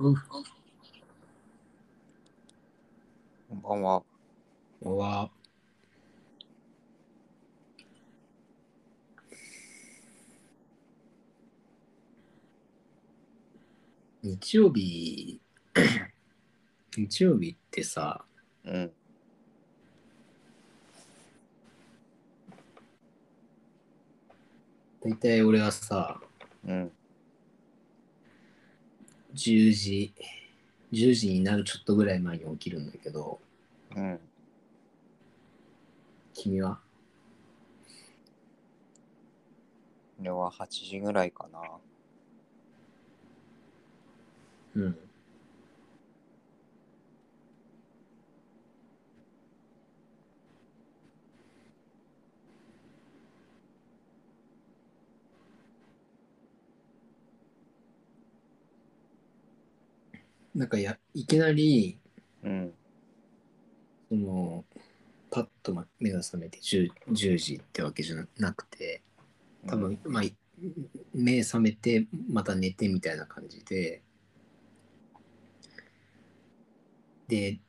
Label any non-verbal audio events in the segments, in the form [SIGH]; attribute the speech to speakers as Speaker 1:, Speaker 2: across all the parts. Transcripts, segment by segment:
Speaker 1: うん。
Speaker 2: こんばんは。
Speaker 1: こんばんは。日曜日、[COUGHS] 日曜日ってさ、
Speaker 2: うん。
Speaker 1: 大体俺はさ、
Speaker 2: うん。
Speaker 1: 10時、10時になるちょっとぐらい前に起きるんだけど、
Speaker 2: うん。
Speaker 1: 君は？
Speaker 2: 俺は8時ぐらいかな。
Speaker 1: うん。なんかや、いきなり、
Speaker 2: うん。
Speaker 1: その、パッとま目が覚めて 10, 10時ってわけじゃなくて、多分、まあ、い目覚めて、また寝てみたいな感じで、で、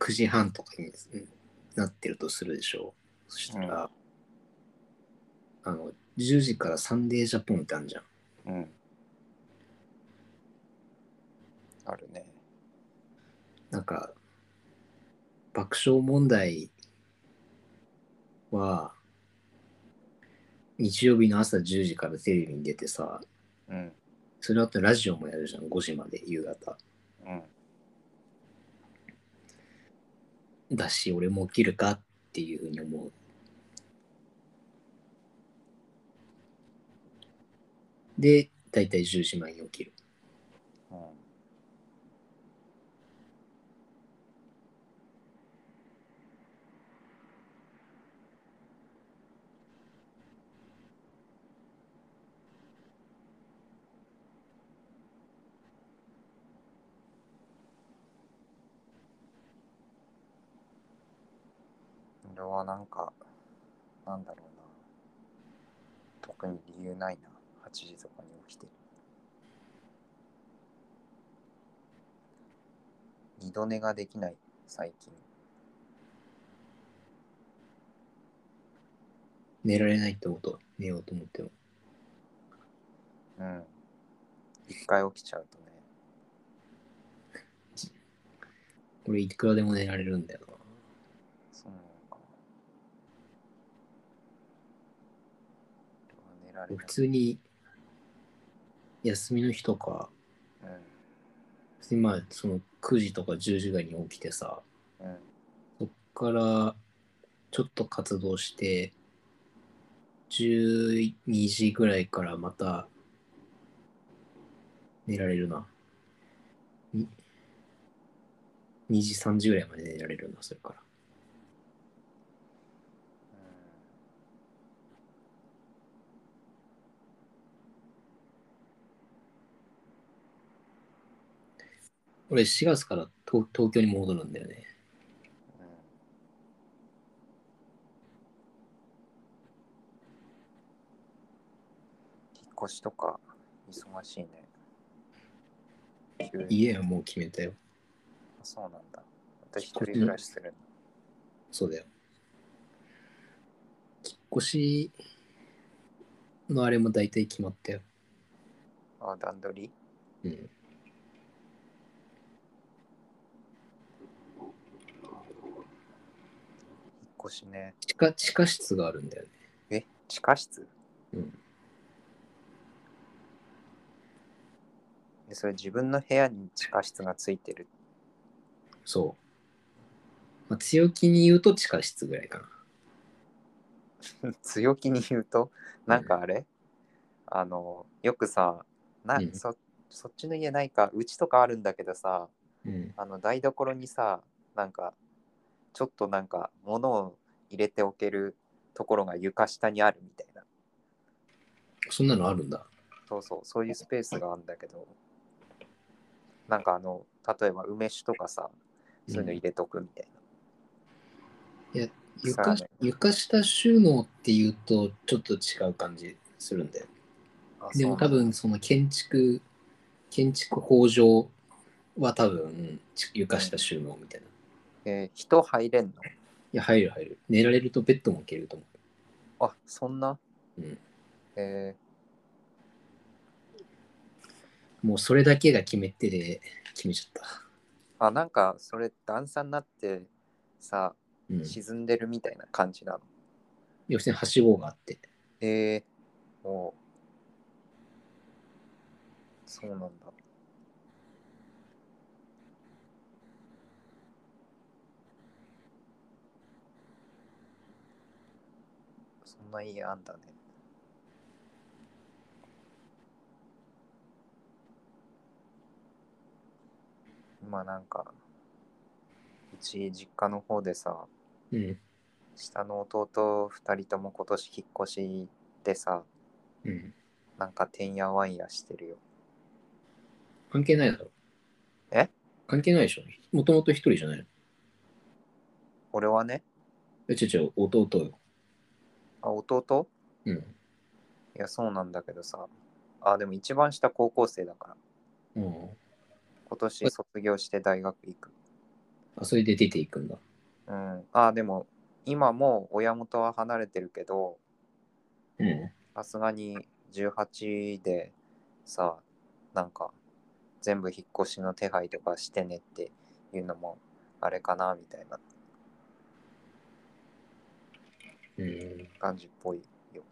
Speaker 1: 9時半とかになってるとするでしょう。そしたら、あの、10時からサンデージャポンってあるじゃん。
Speaker 2: うん。あるね。
Speaker 1: なんか、爆笑問題は、日曜日の朝10時からテレビに出てさ、
Speaker 2: うん。
Speaker 1: それあとラジオもやるじゃん、5時まで夕方。
Speaker 2: うん。
Speaker 1: だし、俺も起きるかっていうふうに思う。で、だいたい10時前に起きる。
Speaker 2: うん。俺はなんか、なんだろうな。特に理由ないな。8時とかに起きてる。二度寝ができない、最近。
Speaker 1: 寝られないってこと？寝ようと思っても。
Speaker 2: うん。一回起きちゃうとね。[LAUGHS]
Speaker 1: 俺いくらでも寝られるんだよな。
Speaker 2: そうなのかな。俺は寝られ
Speaker 1: 普。通に休みの日とか、
Speaker 2: うん。
Speaker 1: 普通にまあその9時とか10時ぐらいに起きてさ、
Speaker 2: うん。
Speaker 1: そっからちょっと活動して、12時ぐらいからまた寝られるな。に2時、3時ぐらいまで寝られるな、それから。俺4月から東東京に戻るんだよね。
Speaker 2: うん。引っ越しとか忙しいね。
Speaker 1: 家はもう決めたよ。
Speaker 2: あそうなんだ。私一人暮らしする
Speaker 1: そうだよ。引っ越しのあれも大体決まったよ。
Speaker 2: の。あ、段取り？
Speaker 1: うん。
Speaker 2: 引っ越しね。
Speaker 1: 地下地下室があるんだよね。
Speaker 2: え、地下室？
Speaker 1: うん。
Speaker 2: でそれ自分の部屋に地下室がついてる。
Speaker 1: そう。まあ、強気に言うと地下室ぐらいかな。[LAUGHS]
Speaker 2: 強気に言うと、なんかあれ、あの、よくさ、な、
Speaker 1: うん
Speaker 2: そそっちの家ないか、うちとかあるんだけどさ、
Speaker 1: うん。
Speaker 2: あの台所にさ、なんか、ちょっとなんか物を入れておけるところが床下にあるみたいな。
Speaker 1: そんなのあるんだ。
Speaker 2: そうそう、そういうスペースがあるんだけど、なんかあの、例えば梅酒とかさ、そういうの入れとくみたいな。
Speaker 1: いや、床床下収納っていうとちょっと違う感じするんだよ。
Speaker 2: あ
Speaker 1: でも多分その建築、建築法上は多分床下収納みたいな。い
Speaker 2: えー人入れんの？
Speaker 1: や、入る入る。寝られるとベッドも置けると思
Speaker 2: あ、そんな？
Speaker 1: うん
Speaker 2: え
Speaker 1: う。もうそれだけが決め手で決めちゃった。
Speaker 2: ーあ、なんかそれ段差になってさ、
Speaker 1: うん。
Speaker 2: 沈んでるみたいな感じなの？
Speaker 1: 要するにはしごがあって。
Speaker 2: えー、おうそうなんだ。そんな家あんだね。今なんか、うち実家の方でさ、
Speaker 1: うん。
Speaker 2: 下の弟2人とも今年引っ越しでさ、
Speaker 1: うん。
Speaker 2: なんかてんやわんやしてるよ。
Speaker 1: 関係ないだろ。
Speaker 2: え？
Speaker 1: 関係ないでしょ。もともと一人じゃないの。
Speaker 2: 俺はね、
Speaker 1: え、ちょちょ、弟よ。
Speaker 2: あ、弟？
Speaker 1: うん。
Speaker 2: いや、そうなんだけどさ。あ、でも一番下高校生だから。
Speaker 1: うん。
Speaker 2: 今年卒業して大学行く。
Speaker 1: あ、それで出ていくんだ。
Speaker 2: うん。あ、でも今もう親元は離れてるけど、
Speaker 1: うん。
Speaker 2: さすがに18でさ、なんか全部引っ越しの手配とかしてねっていうのもあれかなみたいな
Speaker 1: うん。
Speaker 2: 感じっぽいよ。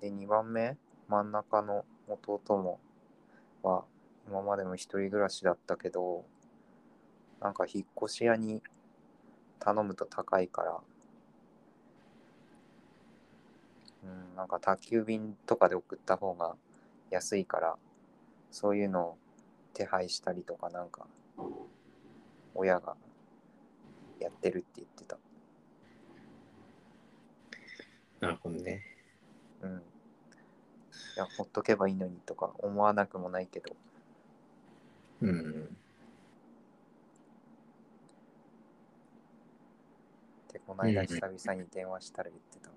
Speaker 2: で、2番目、真ん中の弟もは今までも一人暮らしだったけど、なんか引っ越し屋に頼むと高いから、うん、なんか宅急便とかで送った方が安いから、そういうのを手配したりとかなんか、親がやってるって言ってた。
Speaker 1: なるほどね。
Speaker 2: うん。いや、ほっとけばいいのにとか思わなくもないけど、
Speaker 1: うん。
Speaker 2: で、この間
Speaker 1: うん
Speaker 2: 久々に電話したら言ってたわ。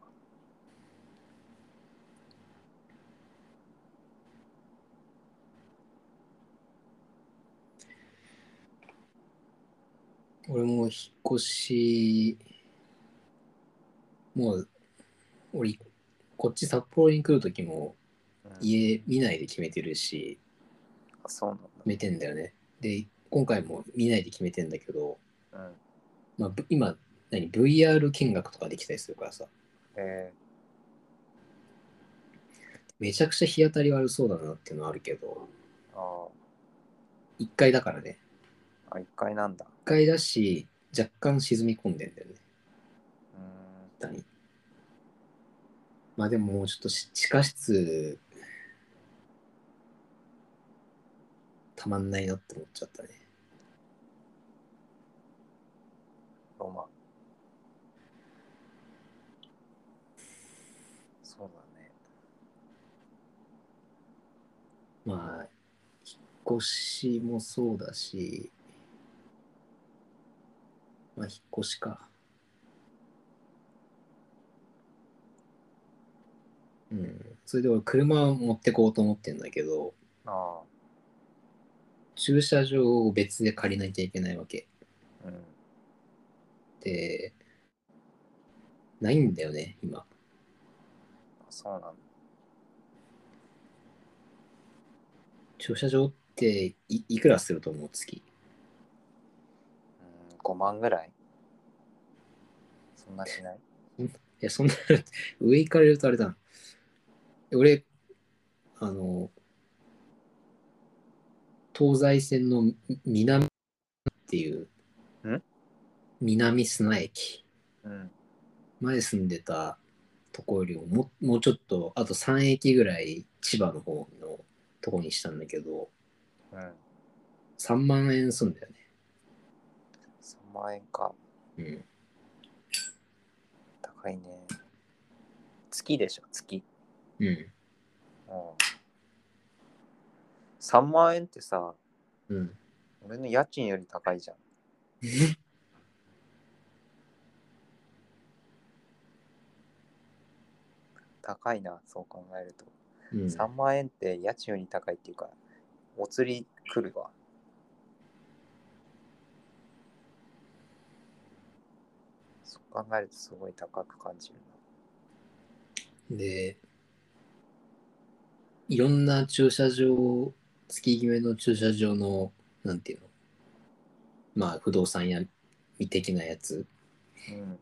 Speaker 1: 俺も引っ越し、もう、俺、こっち札幌に来るときも
Speaker 2: うん、
Speaker 1: 家見ないで決めてるし、
Speaker 2: あそうなんだ。
Speaker 1: 決めてんだよね。で、今回も見ないで決めてんだけど、
Speaker 2: うん。
Speaker 1: まあ、ぶ今、何、VR 見学とかできたりするからさ、
Speaker 2: え
Speaker 1: めちゃくちゃ日当たり悪そうだなっていうのはあるけど、
Speaker 2: ー、あ
Speaker 1: 1階だからね。
Speaker 2: ーあ、1階なんだ。
Speaker 1: 1階だし、若干沈み込んでんだよね、
Speaker 2: うーん。
Speaker 1: 下に。まあでももうちょっとし地下室、たまんないなって思っちゃったね。
Speaker 2: ロマン。そうだね。
Speaker 1: まあ、引っ越しもそうだし、まあ、引っ越しか。うん。それで俺、車を持ってこうと思ってんだけど、
Speaker 2: あ
Speaker 1: 駐車場を別で借りなきゃいけないわけ。
Speaker 2: あ、うん。
Speaker 1: で、ないんだよね、今。
Speaker 2: あそうなんだ。
Speaker 1: 駐車場っていいくらすると思う月？
Speaker 2: うん、5万ぐらい？そんなしない？
Speaker 1: いや、そんな、[LAUGHS] 上行かれるとあれだな。俺、あの、東西線のみ南っていう、
Speaker 2: ん？
Speaker 1: 南砂駅
Speaker 2: うん。
Speaker 1: 前住んでたところよりもももうちょっと、あと3駅ぐらい千葉の方のとこにしたんだけど、
Speaker 2: うん。
Speaker 1: 3万円すんだよね。
Speaker 2: 3万円か。
Speaker 1: うん。
Speaker 2: 高いね。月でしょ、月。
Speaker 1: うん。
Speaker 2: うん。3万円ってさ、
Speaker 1: うん。
Speaker 2: 俺の家賃より高いじゃん。高いな、そう考えると。
Speaker 1: うん、
Speaker 2: 3万円って家賃より高いっていうか、お釣り来るわ。そう考えるとすごい高く感じる
Speaker 1: で、いろんな駐車場、月決めの駐車場の、なんていうの、まあ、不動産屋的なやつ
Speaker 2: な。うん。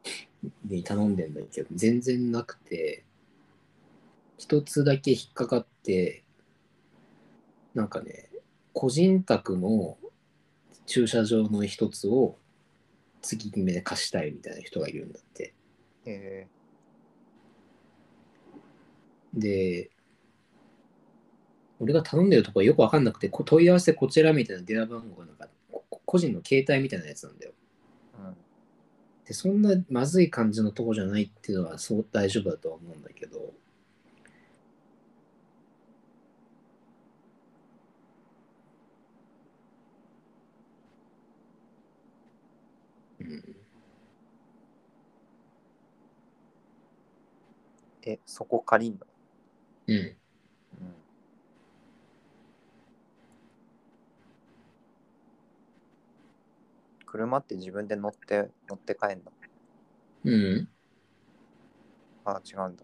Speaker 1: に頼んでんだけど、全然なくて、一つだけ引っかかって、なんかね、個人宅の駐車場の一つを月決めで貸したいみたいな人がいるんだって。
Speaker 2: え
Speaker 1: で、俺が頼んでるところよくわかんなくて、こ問い合わせこちらみたいな電話番号がなんか、こ個人の携帯みたいなやつなんだよ。
Speaker 2: ーうん。
Speaker 1: で、そんなまずい感じのとこじゃないっていうのはそう大丈夫だとは思うんだけど、
Speaker 2: え、そこ借りんの？
Speaker 1: うん、
Speaker 2: うん。車って自分で乗って、乗って帰んの？
Speaker 1: うん、
Speaker 2: あ、違うんだ。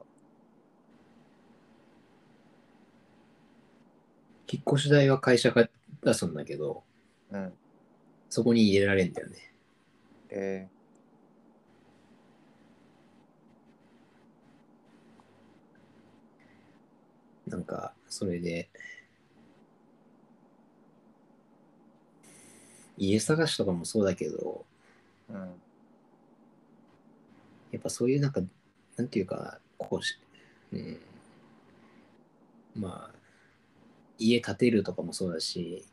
Speaker 1: 引っ越し代は会社が出すんだけど、
Speaker 2: うん。
Speaker 1: そこに入れられんだよね。
Speaker 2: え
Speaker 1: なんか、それで、家探しとかもそうだけど、
Speaker 2: ー、うん。
Speaker 1: やっぱそういうなんか、なんていうか、こうし、うん、まあ、家建てるとかもそうだし、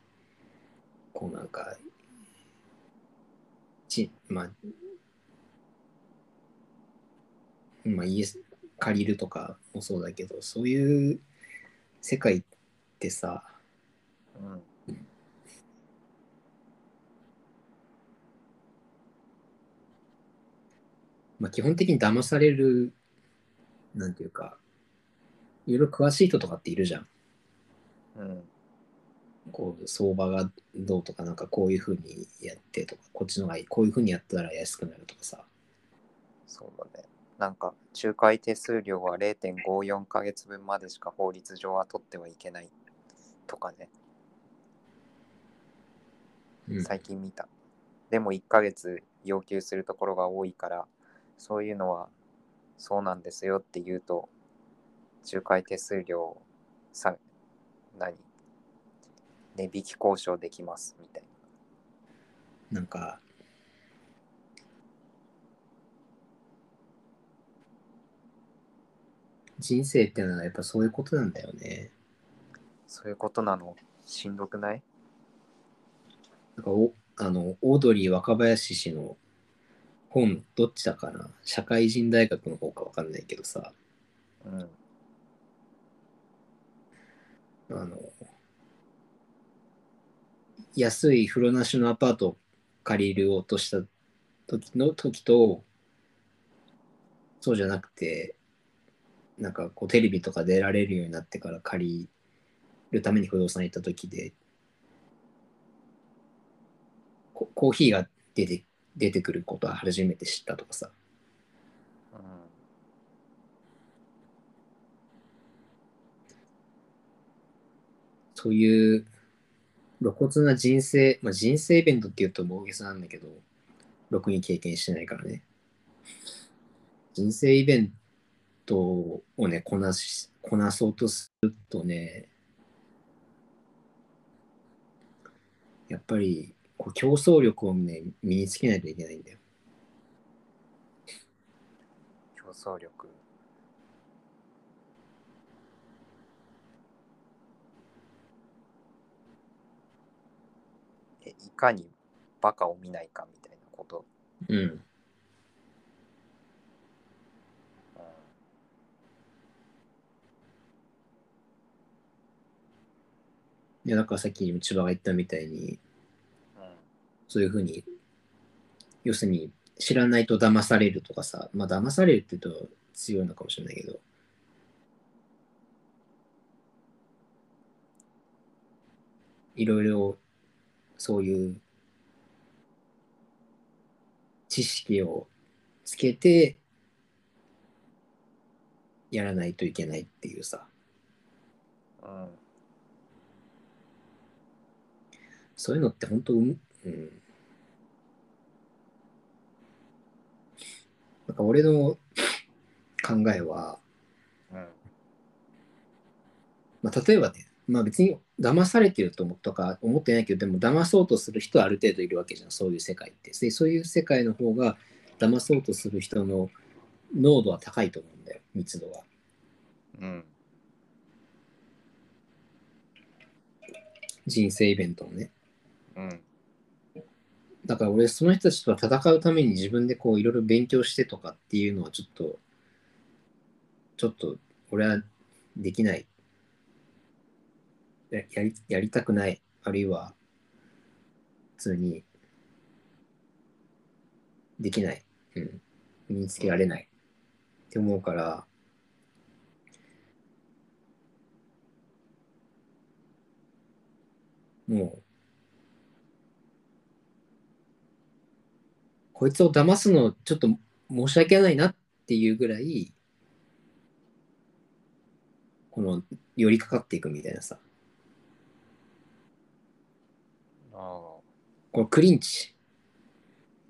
Speaker 1: こうなんか、ち、まあ、まあ家借りるとかもそうだけど、そういう世界ってさ、
Speaker 2: うん。
Speaker 1: まあ基本的に騙される、なんていうか、いろいろ詳しい人とかっているじゃん。
Speaker 2: うん。
Speaker 1: こう相場がどうとかなんかこういうふうにやってとかこっちのがいいこういうふうにやったら安くなるとかさ
Speaker 2: そうだね。なんか、仲介手数料は0.54ヶ月分までしか法律上は取ってはいけないとかね、
Speaker 1: うん。
Speaker 2: 最近見た。でも1ヶ月要求するところが多いから、そういうのはそうなんですよって言うと、仲介手数料さ、何？値引き交渉できますみたい
Speaker 1: なんか人生ってのはやっぱそういうことなんだよね
Speaker 2: な。そういうことなの？しんどくない？
Speaker 1: なんかおあのオードリー若林氏の本どっちだかな？社会人大学の方かわかんないけどさ
Speaker 2: うん。
Speaker 1: あの安い風呂なしのアパートを借りるとした時の時とそうじゃなくてなんかこうテレビとか出られるようになってから借りるために不動産行った時でココーヒーが出て出てくることは初めて知ったとかさ
Speaker 2: うん。
Speaker 1: そういう露骨な人生、まあ、人生イベントっていうと大げさなんだけど、ろくに経験してないからね。人生イベントをね、こなし、こなそうとするとね、やっぱりこう競争力をね、身につけないといけないんだよ。
Speaker 2: 競争力。え、いかにバカを見ないかみたいなこと？
Speaker 1: うん。いやだからさっき千葉が言ったみたいに、うん、そういうふうに要するに知らないと騙されるとかさまあ騙されるって言うと強いのかもしれないけど。いろいろそういう知識をつけてやらないといけないっていうさ。
Speaker 2: うん。
Speaker 1: そういうのって本当うん、うん。なんか俺の考えは、
Speaker 2: うん。
Speaker 1: まあ、例えばね、まあ別に騙されてると思とか思ってないけど、でも騙そうとする人はある程度いるわけじゃん、そういう世界って。でそういう世界の方が騙そうとする人の濃度は高いと思うんだよ、密度が。
Speaker 2: うん。
Speaker 1: 人生イベントのね。
Speaker 2: うん。
Speaker 1: だから俺、その人たちとは戦うために自分でこういろいろ勉強してとかっていうのはちょっと、ちょっと俺はできない。ややりやりたくない。あるいは、普通に、できない。うん。身につけられない。って思うから、もう、こいつを騙すのちょっと申し訳ないなっていうぐらい、この寄りかかっていくみたいなさ。
Speaker 2: ああ、
Speaker 1: これクリンチ。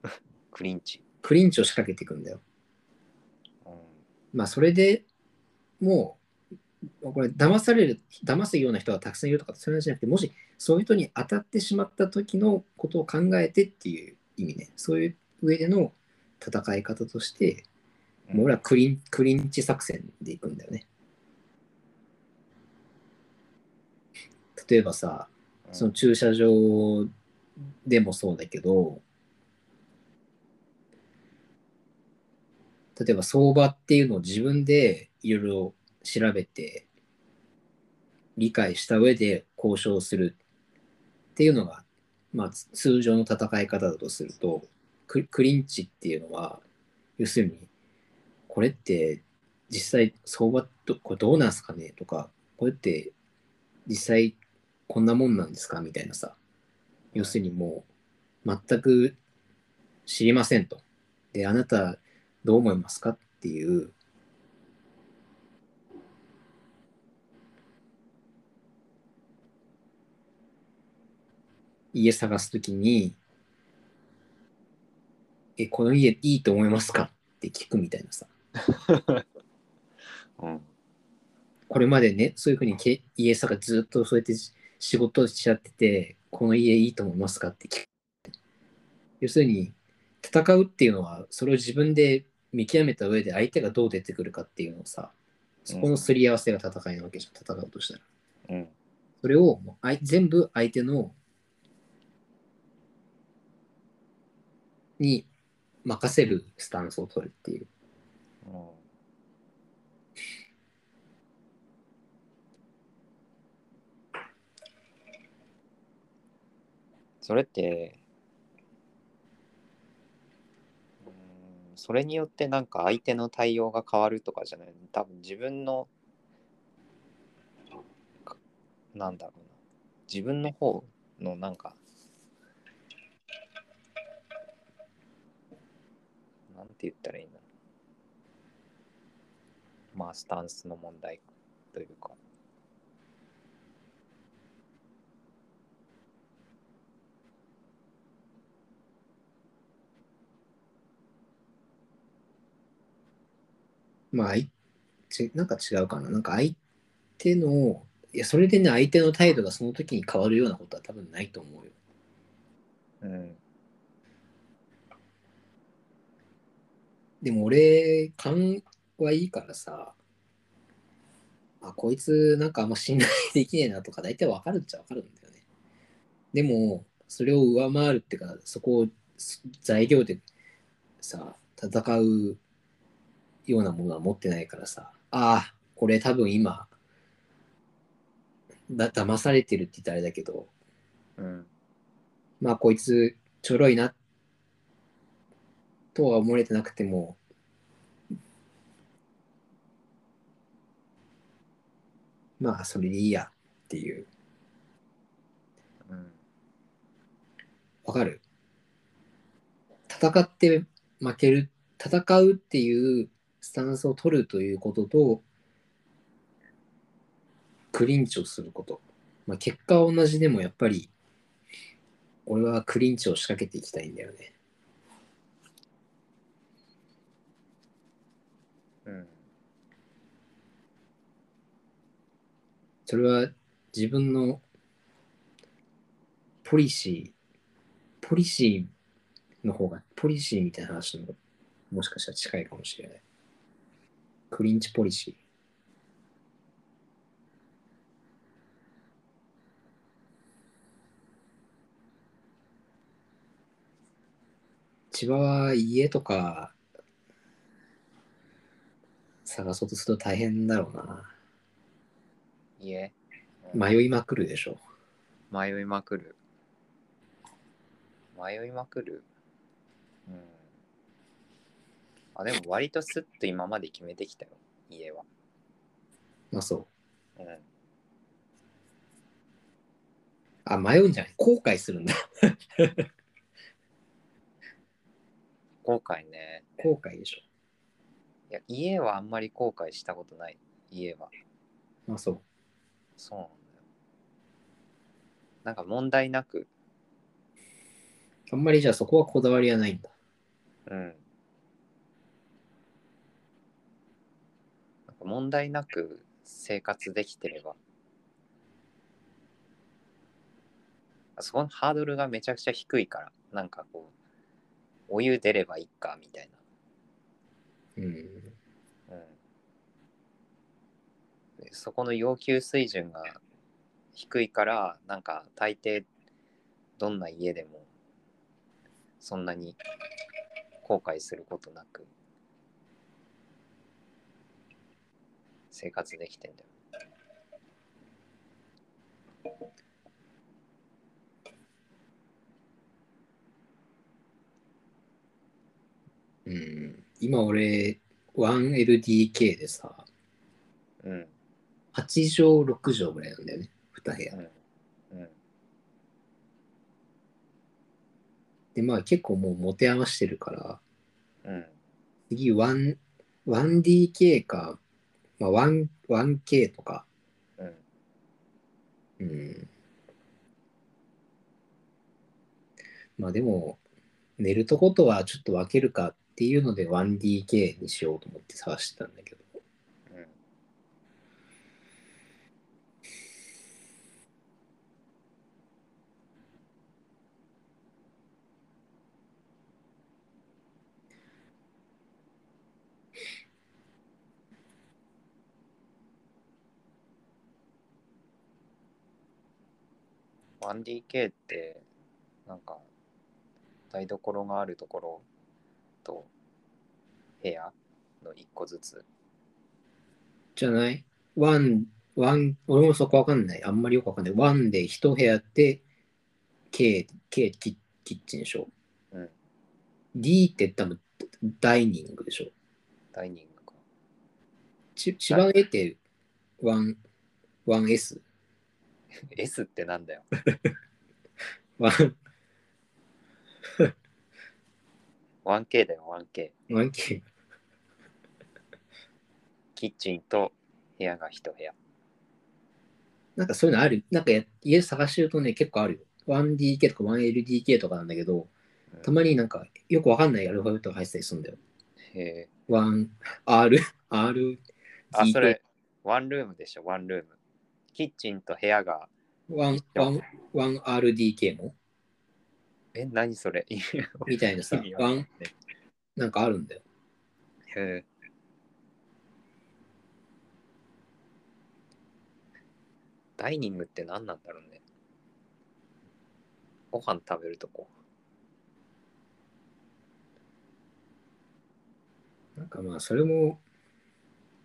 Speaker 1: [LAUGHS]
Speaker 2: クリンチ。
Speaker 1: クリンチを仕掛けていくんだよ。
Speaker 2: うん。
Speaker 1: まあそれでもう、これ騙される、騙すような人がたくさんいるとかそういう話じゃなくて、もしそういう人に当たってしまった時のことを考えてっていう意味ね。そういう上での戦い方として、もう俺はクリンクリンチ作戦でいくんだよね。例えばさ、
Speaker 2: うん
Speaker 1: その駐車場でもそうだけど、例えば相場っていうのを自分でいろいろ調べて、理解した上で交渉するっていうのが、まあ、つ通常の戦い方だとすると、ククリンチっていうのは、要するに、これって実際相場とこれどうなんすかねとか、これって実際こんなもんなんですか？みたいなさ、要するにもう全く知りませんと。で、あなたどう思いますか？っていう、家探すときに、え、この家いいと思いますか？って聞くみたいなさ。[LAUGHS]
Speaker 2: うん。
Speaker 1: これまでね、そういうふうにけ家探ずっとそうやってし仕事をしちゃってて、この家いいと思いますか？って聞く。要するに、戦うっていうのは、それを自分で見極めた上で相手がどう出てくるかっていうのをさ、そこのすり合わせが戦いなわけじゃん、戦うとしたら。
Speaker 2: うん。
Speaker 1: それをもうあい全部相手のに任せるスタンスを取るっていう。
Speaker 2: ん。それって、それによってなんか相手の対応が変わるとかじゃない多分自分の、なんだろうな、自分の方のなんか、なんて言ったらいいんだろう。まあ、スタンスの問題というか。
Speaker 1: まあ、ちなんか違うかな。なんか相手の、いや、それでね、相手の態度がその時に変わるようなことは多分ないと思うよ。
Speaker 2: うん。
Speaker 1: でも俺、勘はいいからさ、あ、こいつなんかあんま信頼できねえなとか大体わかるっちゃわかるんだよね。でも、それを上回るっていうか、そこをす材料でさ、戦うようなものは持ってないからさ、ああ、これ多分今、だ騙されてるって言ったらあれだけど、
Speaker 2: うん。
Speaker 1: まあこいつちょろいなとは思われてなくても、まあそれでいいやっていう。わかる？戦って負ける、戦うっていうスタンスを取るということと、クリンチをすること。まあ、結果は同じでもやっぱり、俺はクリンチを仕掛けていきたいんだよね。
Speaker 2: うん。
Speaker 1: それは自分のポリシー、ポリシーの方が、ポリシーみたいな話のもしかしたら近いかもしれない。クリンチポリシー。千葉は家とか探そうとすると大変だろうな。
Speaker 2: いえ。
Speaker 1: 迷いまくるでしょ。
Speaker 2: 迷いまくる。迷いまくる？うん。あ、でも割とスッと今まで決めてきたよ、家は。
Speaker 1: まあそう。
Speaker 2: うん。
Speaker 1: あ、迷うんじゃない後悔するんだ。
Speaker 2: 後悔ね。
Speaker 1: 後悔でしょ。
Speaker 2: いや、家はあんまり後悔したことない。家は。
Speaker 1: まあそう。
Speaker 2: そうなんだよ。なんか問題なく、
Speaker 1: あんまりじゃあそこはこだわりはないんだ。
Speaker 2: うん。なんか問題なく生活できてれば、あそこのハードルがめちゃくちゃ低いから、なんかこう、お湯出ればいいかみたい
Speaker 1: うん。
Speaker 2: な。うん。でそこの要求水準が低いから、なんか大抵どんな家でもそんなに後悔することなく生活できてんだよ。
Speaker 1: うん。今俺、1LDK でさ、
Speaker 2: うん。
Speaker 1: 8畳6畳ぐらいなんだよね。2部屋。
Speaker 2: うん。うん。
Speaker 1: で、まあ結構もう持て余してるから、
Speaker 2: うん。
Speaker 1: 次 1- 1DK か、まあ、1 1K とか、
Speaker 2: うん。
Speaker 1: うん。まあでも、寝るとことはちょっと分けるかっていうので 1DK にしようと思って探してたんだけど。
Speaker 2: うん。1DK ってなんか台所があるところと部屋の1個ずつ
Speaker 1: じゃない？ one、one、俺もそこわかんない。あんまりよくわかんない。 one で一部屋って K、K キキッチンでしょ。
Speaker 2: うん
Speaker 1: D って多分ダイニングでしょ。
Speaker 2: ダイニングか
Speaker 1: ち千葉 A ってone、one S?
Speaker 2: S ってなんだよ [LAUGHS] one、1K だよ 1K
Speaker 1: ワン K。
Speaker 2: キッチンと部屋が1部屋
Speaker 1: なんかそういうのある？なんかや家探してるとね、結構あるよ。1DK とか 1LDK とかなんだけど、
Speaker 2: うん
Speaker 1: たまになんかよくわかんないアルファベットが入ってたりするんだよ。
Speaker 2: へえ
Speaker 1: 1、R、R、
Speaker 2: あそれワンルームでしょワンルームキッチンと部屋が
Speaker 1: 1、1、1RDK も？
Speaker 2: え何それ？[LAUGHS]
Speaker 1: みたいなさ、ワン
Speaker 2: な
Speaker 1: んかあるんだよ。
Speaker 2: へえダイニングって何なんだろうね。ご飯食べるとこ。
Speaker 1: なんかまあ、それも、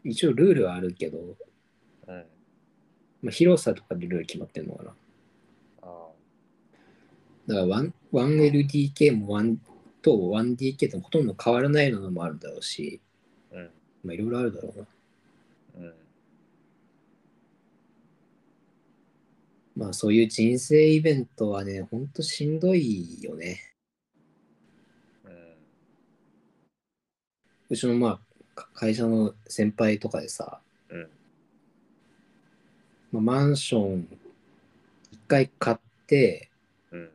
Speaker 1: 一応ルールはあるけど、
Speaker 2: うん
Speaker 1: まあ、広さとかでルール決まってんのかな。
Speaker 2: あ
Speaker 1: だから 1- 1LDK も1と 1DK とほとんど変わらないのもあるだろうし、
Speaker 2: あうん
Speaker 1: まあいろいろあるだろうな。
Speaker 2: うん
Speaker 1: まあそういう人生イベントはね、ほんとしんどいよね。
Speaker 2: うん。
Speaker 1: うちのまあか会社の先輩とかでさ、
Speaker 2: うん。
Speaker 1: まあ、マンション一回買って、
Speaker 2: うん。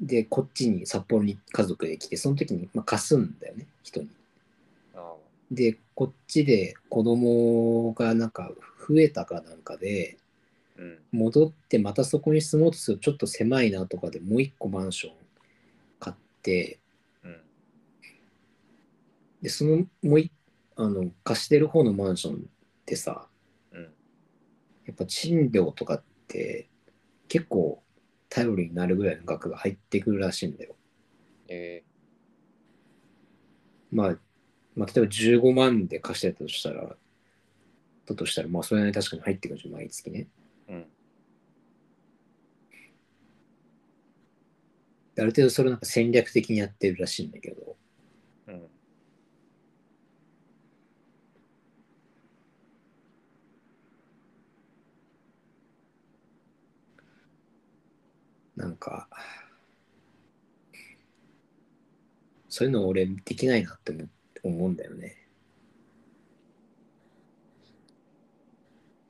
Speaker 1: で、こっちに札幌に家族で来て、その時にまあ貸すんだよね、人に。
Speaker 2: あ
Speaker 1: で、こっちで子供がなんか増えたかなんかで、
Speaker 2: あ。うん。
Speaker 1: 戻ってまたそこに住もうとするとちょっと狭いなとかでもう一個マンション買って、
Speaker 2: うん。
Speaker 1: で、そのもう一あの貸してる方のマンションってさ、
Speaker 2: うん。
Speaker 1: やっぱ賃料とかって結構頼りになるぐらいの額が入ってくるらしいんだよ。
Speaker 2: え
Speaker 1: まあ、まあ、例えば15万で貸してたとしたら、だとしたら、まあ、それなりに確かに入ってくるじゃん、毎月ね。
Speaker 2: ー、うん。
Speaker 1: である程度それなんか戦略的にやってるらしいんだけど、
Speaker 2: うん。
Speaker 1: なんか、そういうの俺できないなって思思うんだよね。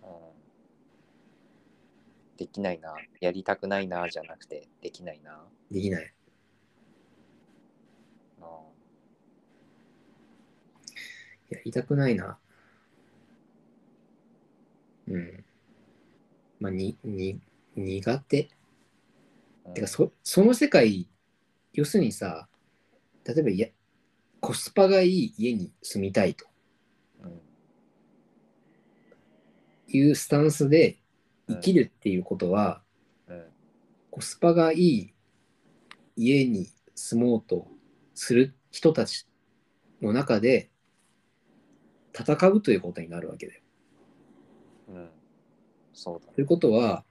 Speaker 2: うんできないな。やりたくないな、じゃなくて、できないな。
Speaker 1: できない。
Speaker 2: あ
Speaker 1: やりたくないな。うん。まあ、に、に、苦手。
Speaker 2: ー
Speaker 1: てかそ、その世界、要するにさ、例えばいや、コスパがいい家に住みたいと
Speaker 2: うん。
Speaker 1: いうスタンスで生きるっていうことは、
Speaker 2: うん。
Speaker 1: コスパがいい家に住もうとする人たちの中で戦うということになるわけだよ。
Speaker 2: うん。そうだ
Speaker 1: ということは、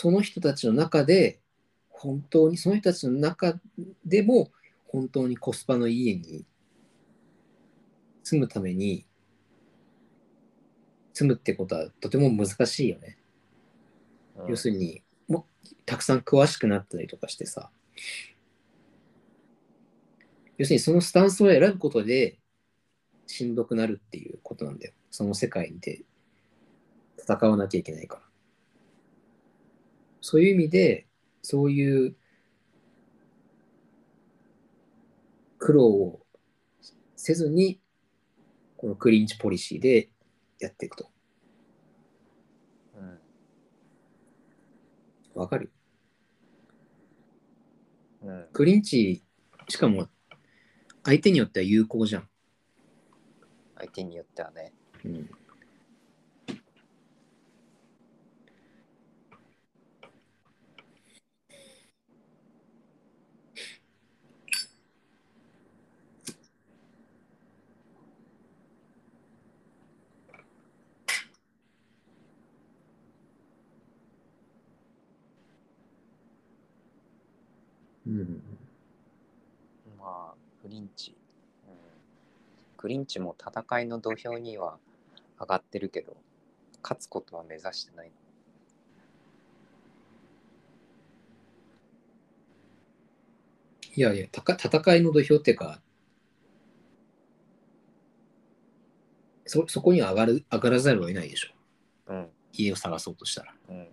Speaker 1: その人たちの中で、本当に、その人たちの中でも、本当にコスパのいい家に住むために、住むってことはとても難しいよね。
Speaker 2: うん
Speaker 1: 要するに、もたくさん詳しくなったりとかしてさ、要するにそのスタンスを選ぶことでしんどくなるっていうことなんだよ。その世界で戦わなきゃいけないから。そういう意味で、そういう苦労をせずに、このクリンチポリシーでやっていくと。
Speaker 2: うん
Speaker 1: わかる？
Speaker 2: うん
Speaker 1: クリンチ、しかも相手によっては有効じゃん。
Speaker 2: 相手によってはね。
Speaker 1: うん、うん。
Speaker 2: まあ、クリンチ。うん、クリンチも戦いの土俵には上がってるけど、勝つことは目指してない。
Speaker 1: いやいや、たか戦いの土俵っていうか、そそこには上がる上がらざるを得ないでしょ。
Speaker 2: うん。
Speaker 1: 家を探そうとしたら。
Speaker 2: うん。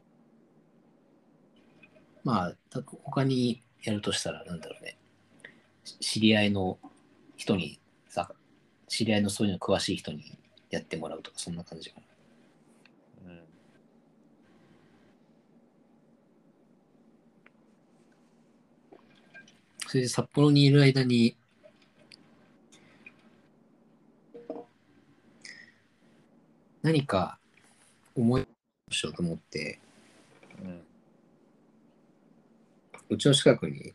Speaker 1: まあ、た他にやるとしたら、なんだろうね。し知り合いの人にさ、知り合いのそういうの詳しい人にやってもらうとか、そんな感じかな。
Speaker 2: うん。
Speaker 1: それで札幌にいる間に、何か思いしようと思って、
Speaker 2: うん。
Speaker 1: うちの近くに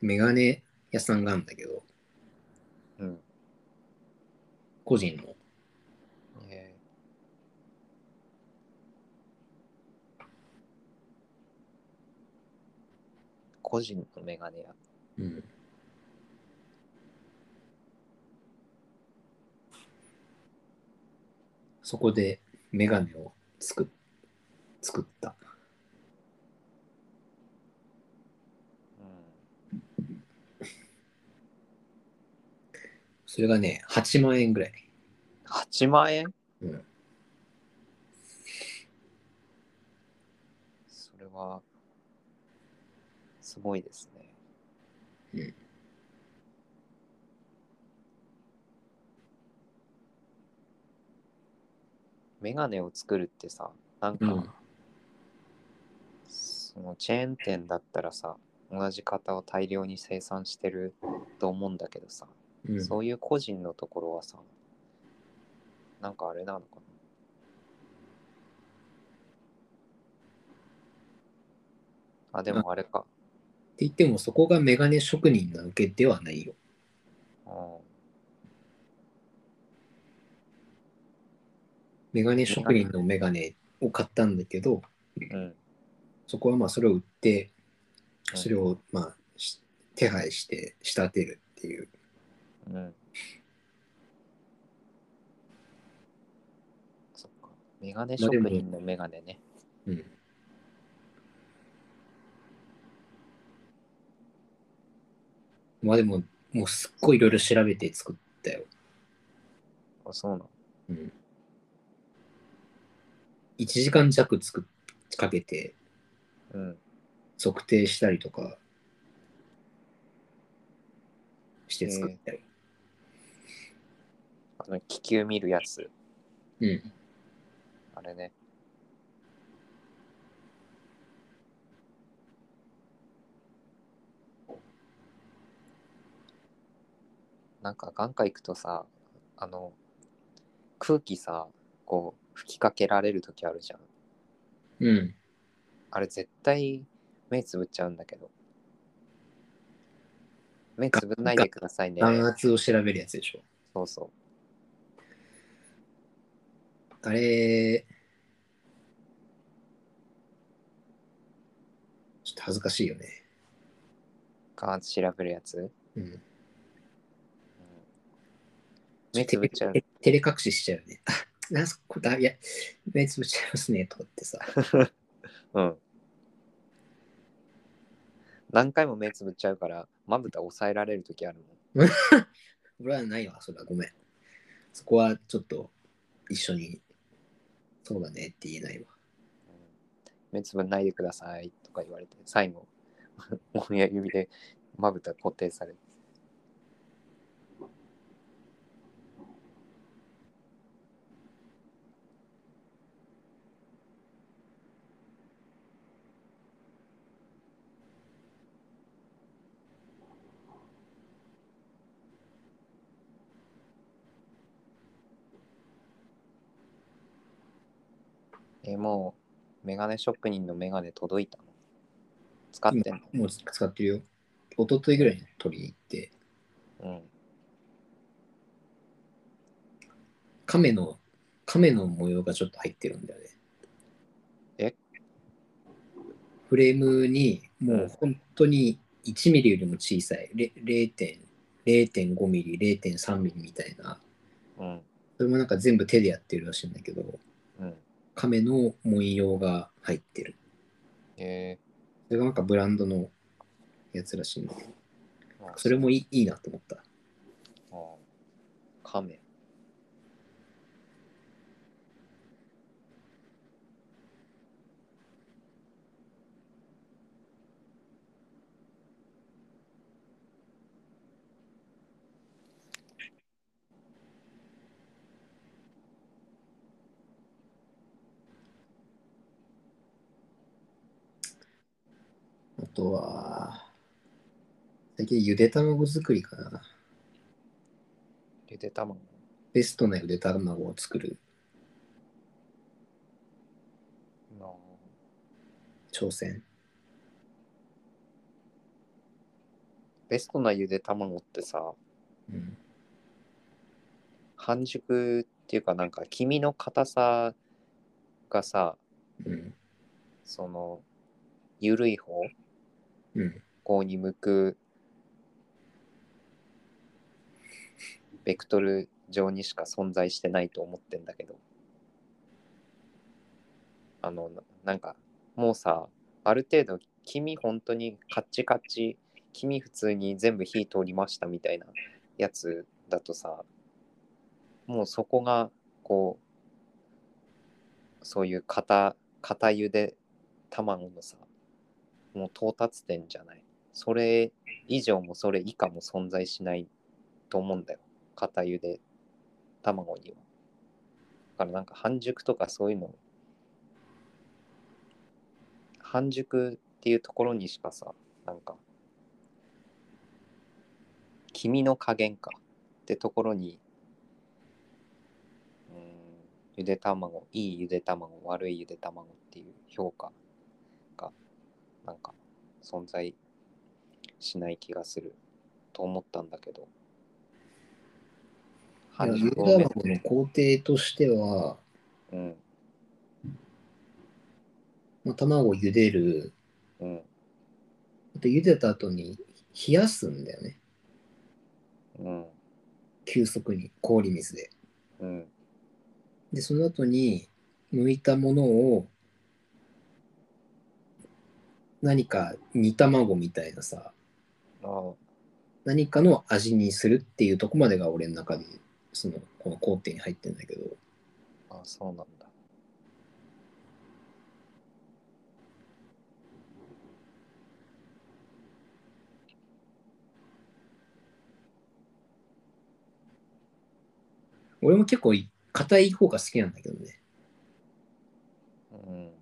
Speaker 1: メガネ屋さんがあるんだけど、
Speaker 2: うん。
Speaker 1: 個人の。
Speaker 2: えー個人のメガネや。
Speaker 1: うん。そこでメガネを作っ作った。
Speaker 2: うん。
Speaker 1: それがね、8万円ぐらい。
Speaker 2: 8万円？
Speaker 1: うん。
Speaker 2: それは、すごいですね。
Speaker 1: うん
Speaker 2: メガネを作るってさ、なんか、
Speaker 1: うん
Speaker 2: そのチェーン店だったらさ、同じ型を大量に生産してると思うんだけどさ、
Speaker 1: うん、
Speaker 2: そういう個人のところはさ、なんかあれなのかな。あ、でもあれか。
Speaker 1: って言っても、そこがメガネ職人なわけではないよ。
Speaker 2: うん
Speaker 1: メガネ職人のメガネを買ったんだけど、
Speaker 2: うん。
Speaker 1: そこはまあそれを売って、
Speaker 2: うん
Speaker 1: それをまあし手配して仕立てるっていう。
Speaker 2: うん。そっか。メガネ職人のメガネね。
Speaker 1: うん。まあでも、もうすっごいいろいろ調べて作ったよ。
Speaker 2: あ、そうなの？
Speaker 1: うん。1時間弱つくかけて
Speaker 2: うん。
Speaker 1: 測定したりとかして作ったよ。
Speaker 2: あの、気球見るやつ。
Speaker 1: うん。
Speaker 2: あれね。なんか眼科行くとさ、あの、空気さ、こう、吹きかけられるときあるじゃん。
Speaker 1: うん。
Speaker 2: あれ絶対目つぶっちゃうんだけど。目つぶんないでくださいね。
Speaker 1: 眼圧を調べるやつでしょ。
Speaker 2: そうそ
Speaker 1: あれ、ちょっと恥ずかしいよね。
Speaker 2: う。眼圧調べるやつ？
Speaker 1: うん。
Speaker 2: うん目つぶっちゃう。
Speaker 1: て照れ隠ししちゃうよね。あ、[LAUGHS] なんすこだ、いや、目つぶっちゃいますね、とかってさ。[LAUGHS]
Speaker 2: うん。何回も目つぶっちゃうから、まぶた抑えられるときあるもん。[LAUGHS]
Speaker 1: 俺はないわ、それはごめん。そこはちょっと一緒に、そうだねって言えないわ。
Speaker 2: 目つぶんないでくださいとか言われて、最後、[LAUGHS] も親指でまぶた固定されて。もう、メガネ職人のメガネ届いたの使ってんの
Speaker 1: もう使ってるよ。一昨日ぐらいに取りに行って、
Speaker 2: うん。
Speaker 1: 亀の、亀の模様がちょっと入ってるんだよね。
Speaker 2: え？
Speaker 1: フレームにもう本当に1ミリよりも小さい、れ0.0 0.5ミリ、0.3ミリみたいな、
Speaker 2: うん。
Speaker 1: それもなんか全部手でやってるらしいんだけど、
Speaker 2: うん。
Speaker 1: 亀の文様が入ってる。
Speaker 2: え
Speaker 1: それがなんかブランドのやつらしいんだけど、
Speaker 2: ー、
Speaker 1: それもいいいいなと思った。
Speaker 2: あー。カ
Speaker 1: とは、最近ゆで卵作りかな。
Speaker 2: ゆで卵。
Speaker 1: ベストなゆで卵を作る挑戦。
Speaker 2: ベストなゆで卵ってさ、
Speaker 1: うん。
Speaker 2: 半熟っていうかなんか黄身の硬さがさ、
Speaker 1: うん。
Speaker 2: その、緩い方
Speaker 1: うん。
Speaker 2: 向に向くベクトル上にしか存在してないと思ってんだけど。あのなんかもうさある程度黄身本当にカッチカッチ黄身普通に全部火通りましたみたいなやつだとさもうそこがこうそういう片片茹で卵のさもう到達点じゃない。それ以上もそれ以下も存在しないと思うんだよ。片茹で卵には。だからなんか半熟とかそういうの。半熟っていうところにしかさなんか黄身の加減かってところにうんゆで卵いいゆで卵悪いゆで卵っていう評価なんか存在しない気がすると思ったんだけど。
Speaker 1: いやゆで
Speaker 2: 半熟多め
Speaker 1: 卵の工程としては、
Speaker 2: うん。
Speaker 1: まあ、卵を茹でる、
Speaker 2: うん。
Speaker 1: あと茹でた後に冷やすんだよね。
Speaker 2: うん。
Speaker 1: 急速に氷水で。
Speaker 2: うん。
Speaker 1: で、その後に剥いたものを何か煮卵みたいなさ、
Speaker 2: ああ。
Speaker 1: 何かの味にするっていうとこまでが俺の中で、その、この工程に入ってんだけど、
Speaker 2: あそうなんだ。
Speaker 1: 俺も結構硬い方が好きなんだけどね。
Speaker 2: うん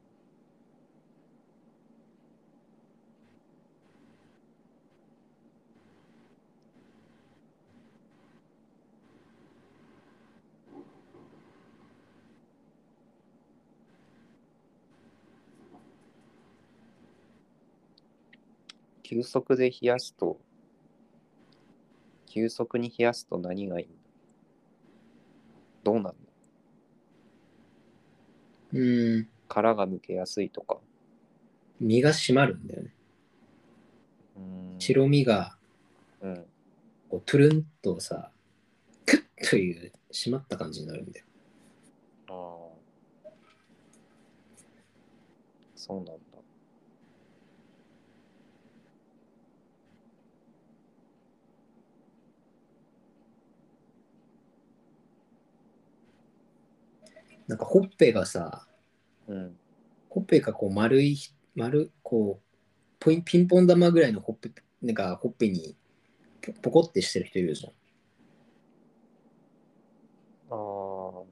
Speaker 2: 急速で冷やすと急速に冷やすと何がいいの？どうなるの？
Speaker 1: うん、
Speaker 2: 殻が抜けやすいとか。
Speaker 1: 身が締まるんだよね。
Speaker 2: うん。
Speaker 1: 白身が
Speaker 2: うん。
Speaker 1: こうトゥルンとさ、クッという締まった感じになるんだよ。
Speaker 2: ああそうなんだ
Speaker 1: なんかほっぺがさ、
Speaker 2: うん
Speaker 1: ほっぺがこう丸い、丸、こう、ポインピンポン玉ぐらいのほっぺ、なんかほっぺにポポコってしてる人いるじゃん。
Speaker 2: ああ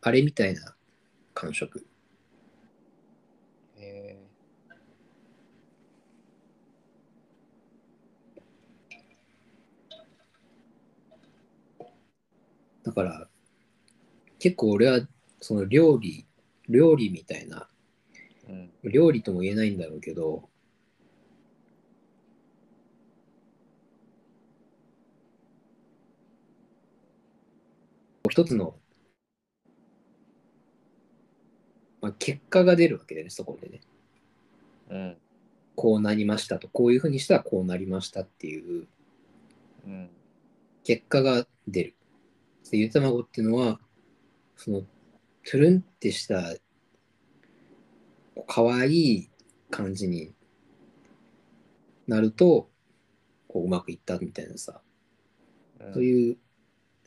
Speaker 1: あれみたいな感触。
Speaker 2: へえ
Speaker 1: だから、結構俺はその料理、料理みたいな、
Speaker 2: うん
Speaker 1: 料理とも言えないんだろうけど、一つの、まあ、結果が出るわけでね、そこでね。
Speaker 2: うん
Speaker 1: こうなりましたと、こういうふうにしたらこうなりましたっていう
Speaker 2: うん
Speaker 1: 結果が出る。でゆで卵っていうのは、その、トゥルンってした、かわいい感じになると、こううまくいったみたいなさ、
Speaker 2: うん
Speaker 1: そういう、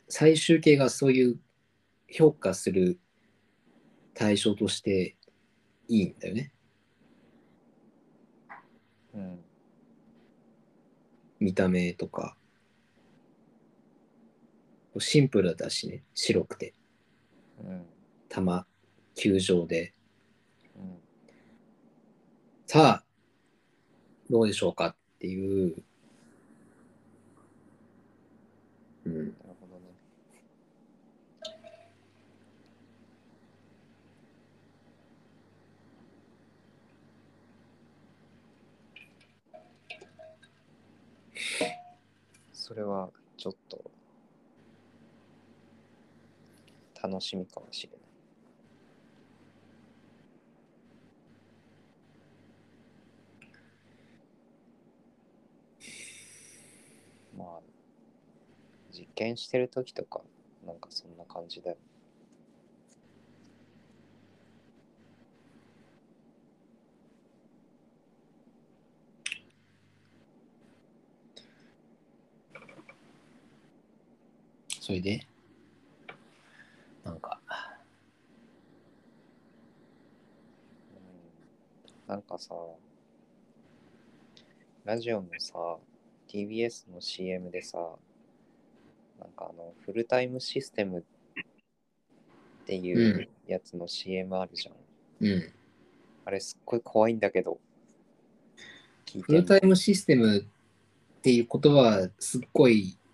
Speaker 1: 最終形がそういう評価する対象としていいんだよね。
Speaker 2: うん
Speaker 1: 見た目とか。シンプルだしね、白くて、
Speaker 2: うん
Speaker 1: 玉、球状で。
Speaker 2: うん
Speaker 1: さあ、どうでしょうかっていう。うん。
Speaker 2: なるほどねそれはちょっと楽しみかもしれない。まあ実験してる時とかなんかそんな感じだよ。
Speaker 1: それで？なんか、
Speaker 2: うんなんかさ、ラジオのさ、TBS の CM でさ、なんかあの、フルタイムシステムっていうやつの CM あるじゃん。
Speaker 1: うん。
Speaker 2: あれすっごい怖いんだけど。
Speaker 1: フルタイムシステムっていう言葉はすっごい聞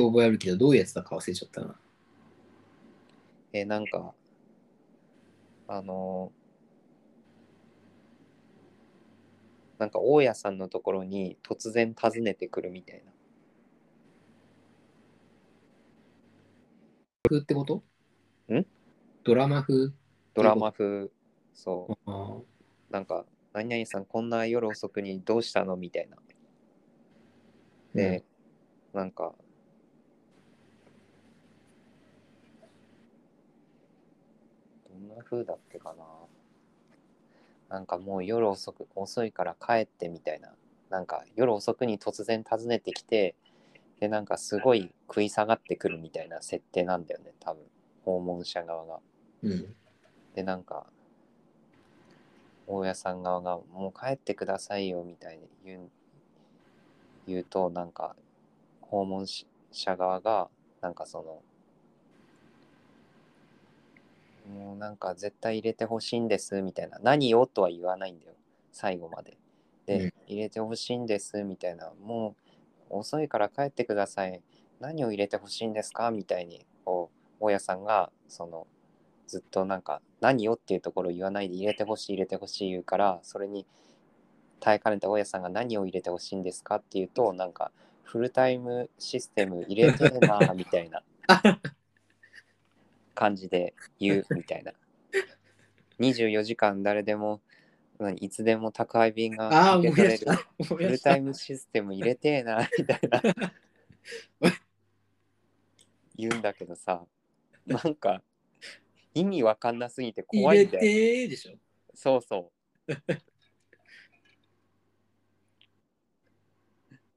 Speaker 1: き覚えあるけど、どういうやつだか忘れちゃったな。
Speaker 2: え、なんか、あのなんか大家さんのところに突然訪ねてくるみたいな。
Speaker 1: 風ってこと？
Speaker 2: ん？
Speaker 1: ドラマ風？
Speaker 2: ドラマ風、そう、なんか、何々さんこんな夜遅くにどうしたの？みたいな。で、なんか、どんな風だっけかな。なんかもう夜遅く、遅いから帰ってみたいな。なんか夜遅くに突然訪ねてきて、で、なんかすごい食い下がってくるみたいな設定なんだよね、多分。訪問者側が。
Speaker 1: うん。
Speaker 2: で、なんか、大家さん側が、もう帰ってくださいよみたいに言う言うと、なんか、訪問者側が、なんかその、もうなんか絶対入れてほしいんですみたいな、何をとは言わないんだよ、最後まで。で、
Speaker 1: うん
Speaker 2: 入れてほしいんですみたいな、もう遅いから帰ってください。何を入れてほしいんですかみたいに、こう、大家さんが、その、ずっとなんか何をっていうところを言わないで入れてほしい入れてほしい言うからそれに耐えかねた大家さんが何を入れてほしいんですかっていうとなんかフルタイムシステム入れてるなみたいな [LAUGHS] 感じで言うみたいな [LAUGHS] 24時間誰でも何いつでも宅配便
Speaker 1: あ
Speaker 2: が受け取れるフルタイ。ムシステム入れてえなみたいな [LAUGHS] 言うんだけどさなんか意味わかんなすぎて怖
Speaker 1: 入れ
Speaker 2: いんだよ。
Speaker 1: てでしょ。
Speaker 2: そうそう。[LAUGHS]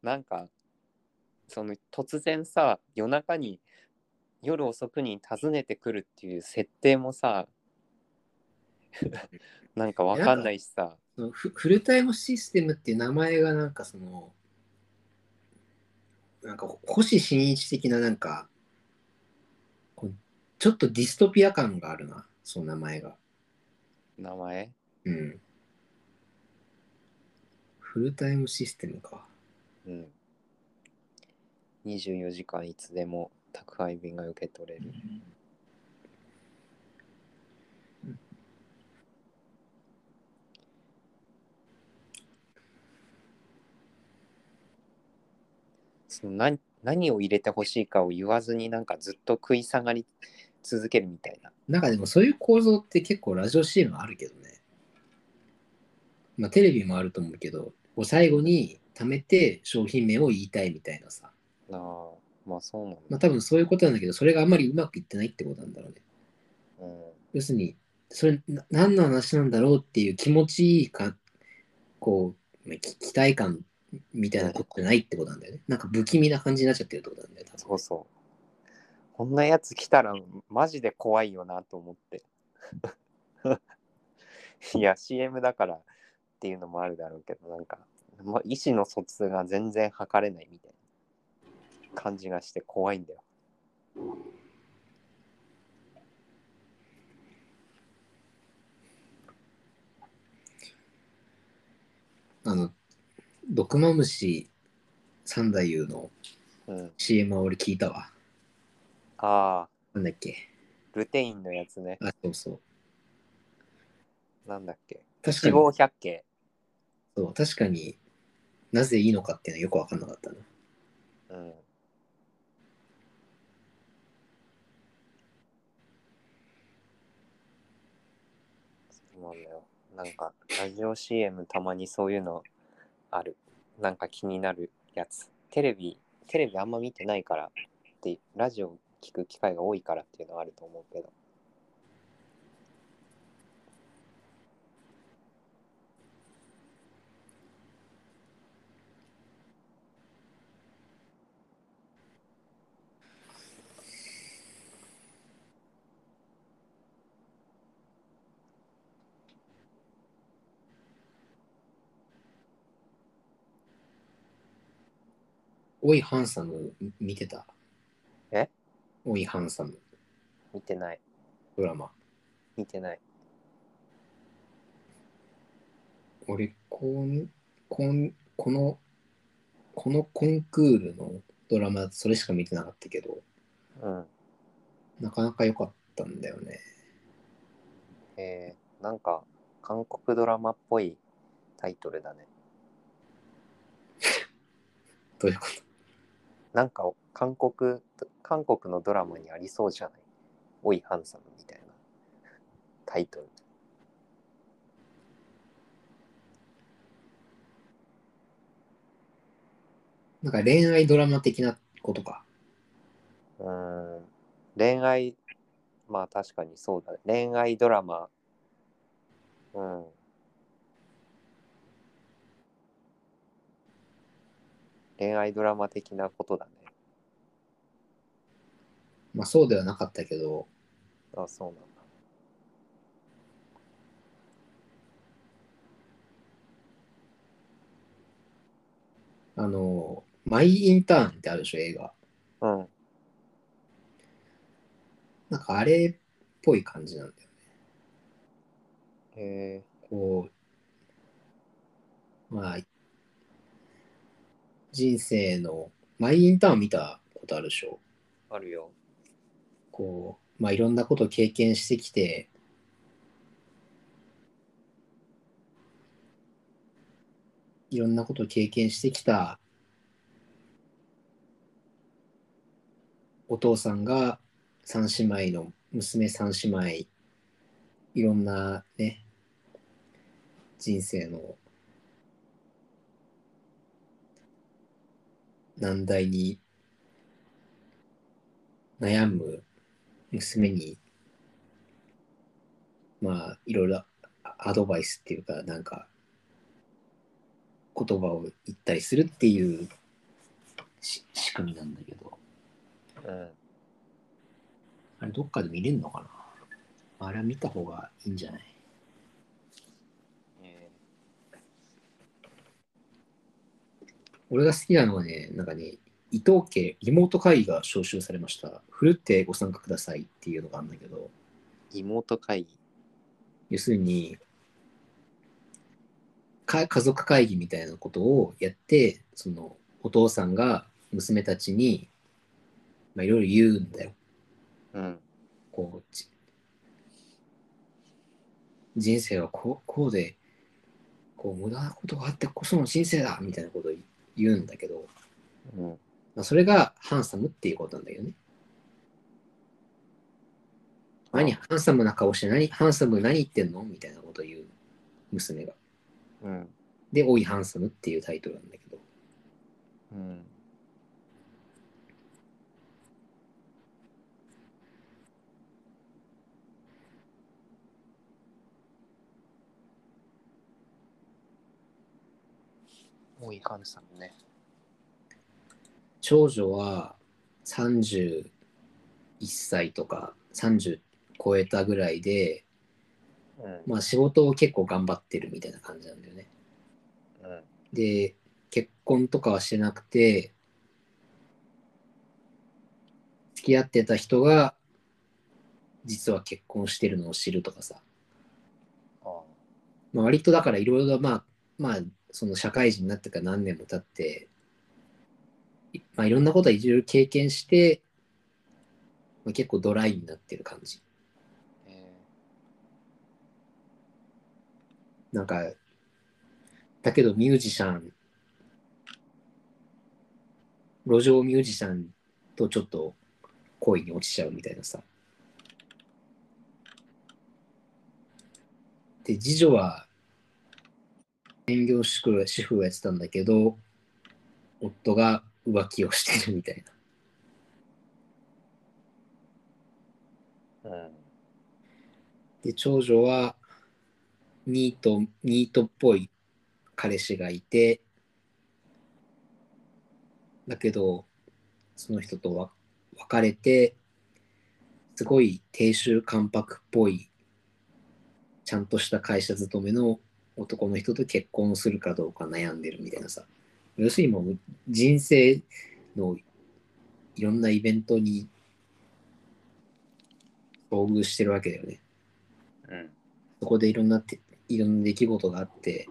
Speaker 2: なんかその突然さ夜中に夜遅くに訪ねてくるっていう設定もさ [LAUGHS] なんかわかんないしさ
Speaker 1: そのフフルタイムシステムっていう名前がなんかその、なんか星新一的ななんか、ちょっとディストピア感があるな、その名前が。
Speaker 2: 名前？
Speaker 1: うん。フルタイムシステムか。
Speaker 2: うん。24時間いつでも宅配便が受け取れる。その何何を入れてほしいかを言わずになんかずっと食い下がり続けるみたいな。
Speaker 1: なんかでもそういう構造って結構ラジオ CM あるけどね。まあテレビもあると思うけど、こう最後に貯めて商品名を言いたいみたいなさ。
Speaker 2: なあまあそうなんだ。
Speaker 1: まあ多分そういうことなんだけど、それがあんまりうまくいってないってことなんだろうね。
Speaker 2: うん
Speaker 1: 要するに、それな何の話なんだろうっていう気持ちいいか、こう、まあき期待感みたいなことないってことなんだよね。なんか不気味な感じになっちゃってるってことなんだよ。多分
Speaker 2: そうそう。こんなやつ来たらマジで怖いよなと思って。[LAUGHS] いや、CM だからっていうのもあるだろうけど、なんか、ま、意思の疎通が全然測れないみたいな感じがして怖いんだよ。
Speaker 1: あの、毒マムシ三太夫の
Speaker 2: うん。
Speaker 1: CM は俺聞いたわ。
Speaker 2: ああ、
Speaker 1: なんだっけ？
Speaker 2: ルテインのやつね。
Speaker 1: あ、そうそう。
Speaker 2: なんだっけ？
Speaker 1: 確かに、
Speaker 2: 百景。
Speaker 1: そう確かになぜいいのかっていうのはよくわかんなかったな。
Speaker 2: うん。そうなんだよ。なんか、ラジオ CM たまにそういうのある。なんか気になるやつ。テレビ、テレビあんま見てないからって、ラジオ聞く機会が多いからっていうのはあると思うけど。
Speaker 1: おいハンサム見てた？
Speaker 2: え？
Speaker 1: おいハンサム
Speaker 2: 見てない。
Speaker 1: ドラマ。
Speaker 2: 見てない。
Speaker 1: 俺、こん、こん、この、このコンクールのドラマ、それしか見てなかったけど、
Speaker 2: うん。
Speaker 1: なかなか良かったんだよね。
Speaker 2: えー、なんか、韓国ドラマっぽいタイトルだね。[LAUGHS]
Speaker 1: どういうこと？
Speaker 2: なんか、韓国、韓国のドラマにありそうじゃない？おいハンサムみたいなタイトル。
Speaker 1: なんか恋愛ドラマ的なことか。
Speaker 2: うーん。恋愛、まあ確かにそうだね。恋愛ドラマ。うん。恋愛ドラマ的なことだね。
Speaker 1: まあそうではなかったけど、
Speaker 2: あ、そうなんだ。
Speaker 1: あの、マイ・インターンってあるでしょ、映画。
Speaker 2: うん。
Speaker 1: なんかあれっぽい感じなんだよね。
Speaker 2: へえ
Speaker 1: こう、まあ、人生の、マイ・インターン見たことあるでしょ？
Speaker 2: あるよ。
Speaker 1: こう、まあいろんなことを経験してきて、いろんなことを経験してきたお父さんが三姉妹の娘三姉妹いろんなね人生の難題に悩む娘にまあいろいろアドバイスっていうかなんか言葉を言ったりするっていうし仕組みなんだけど。
Speaker 2: うん。
Speaker 1: あれどっかで見れるのかな？あれは見た方がいいんじゃない
Speaker 2: え
Speaker 1: 俺が好きなのはねなんかね伊藤家リモート会議が招集されましたふるってご参加くださいっていうのがあるんだけど
Speaker 2: ー、妹会議？
Speaker 1: 要するにか家族会議みたいなことをやってそのお父さんが娘たちにまあいろいろ言うんだよ
Speaker 2: うん。
Speaker 1: こうち人生はこうこうでこう無駄なことがあってこその人生だみたいなことを言うんだけど、
Speaker 2: うん。
Speaker 1: まあ、それがハンサムっていうことなんだよね。何ハンサムな顔して何ハンサム何言ってんの？みたいなことを言う娘が。
Speaker 2: うん。
Speaker 1: で、おいハンサムっていうタイトルなんだけど。
Speaker 2: うん。おい、ハンさんね。
Speaker 1: 長女は31歳とか30超えたぐらいで、
Speaker 2: うん。
Speaker 1: まあ仕事を結構頑張ってるみたいな感じなんだよね。
Speaker 2: うん。
Speaker 1: で、結婚とかはしてなくて、付き合ってた人が実は結婚してるのを知るとかさ。まあ、割とだからいろいろまあまあその社会人になってから何年も経っていまあいろんなことはいろいろ経験して、まあ、結構ドライになってる感じ。
Speaker 2: え
Speaker 1: なんかだけどミュージシャン路上ミュージシャンとちょっと恋に落ちちゃうみたいなさ。で次女は専業主婦主婦をやってたんだけど夫が浮気をしてるみたいな
Speaker 2: ー、うん。
Speaker 1: で長女はニートニートっぽい彼氏がいてだけどその人とは別れてすごい低周関白っぽいちゃんとした会社勤めの男の人と結婚するかどうか悩んでるみたいなさ要するにもう人生のいろんなイベントに遭遇してるわけだよね。
Speaker 2: うん。
Speaker 1: そこでいろんなていろんな出来事があって、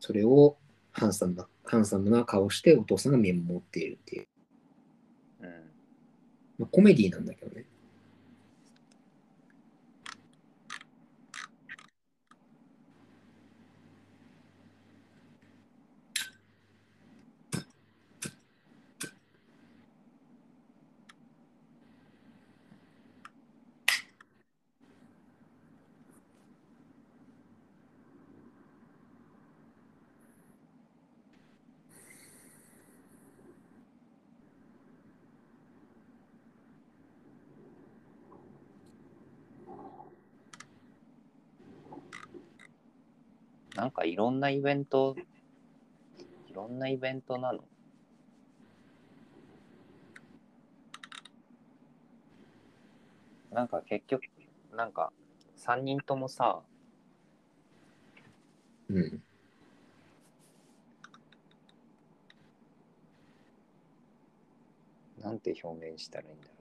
Speaker 1: それをハンサムなハンサムな顔してお父さんが見守っているっていう、
Speaker 2: うん。
Speaker 1: まあ、コメディなんだけどね。
Speaker 2: いろんなイベント、いろんなイベントなの？なんか結局、なんか3人ともさ、
Speaker 1: うん。
Speaker 2: なんて表現したらいいんだろ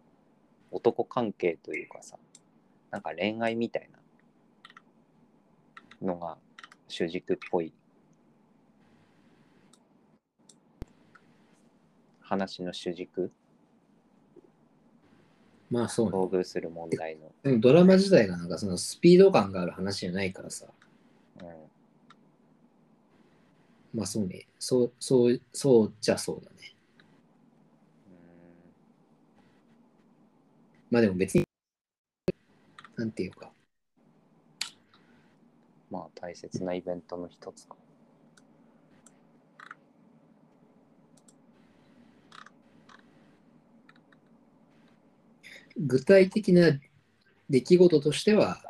Speaker 2: う。男関係というかさ、なんか恋愛みたいなのが主軸っぽい話の主軸、
Speaker 1: まあそうね。
Speaker 2: 遭遇する問題の。
Speaker 1: でもドラマ自体がなんかそのスピード感がある話じゃないからさ。
Speaker 2: うん
Speaker 1: まあそうね。そう、そう、そうじゃそうだね。まあでも別に、なんていうか、
Speaker 2: まあ大切なイベントの一つか。
Speaker 1: 具体的な出来事としては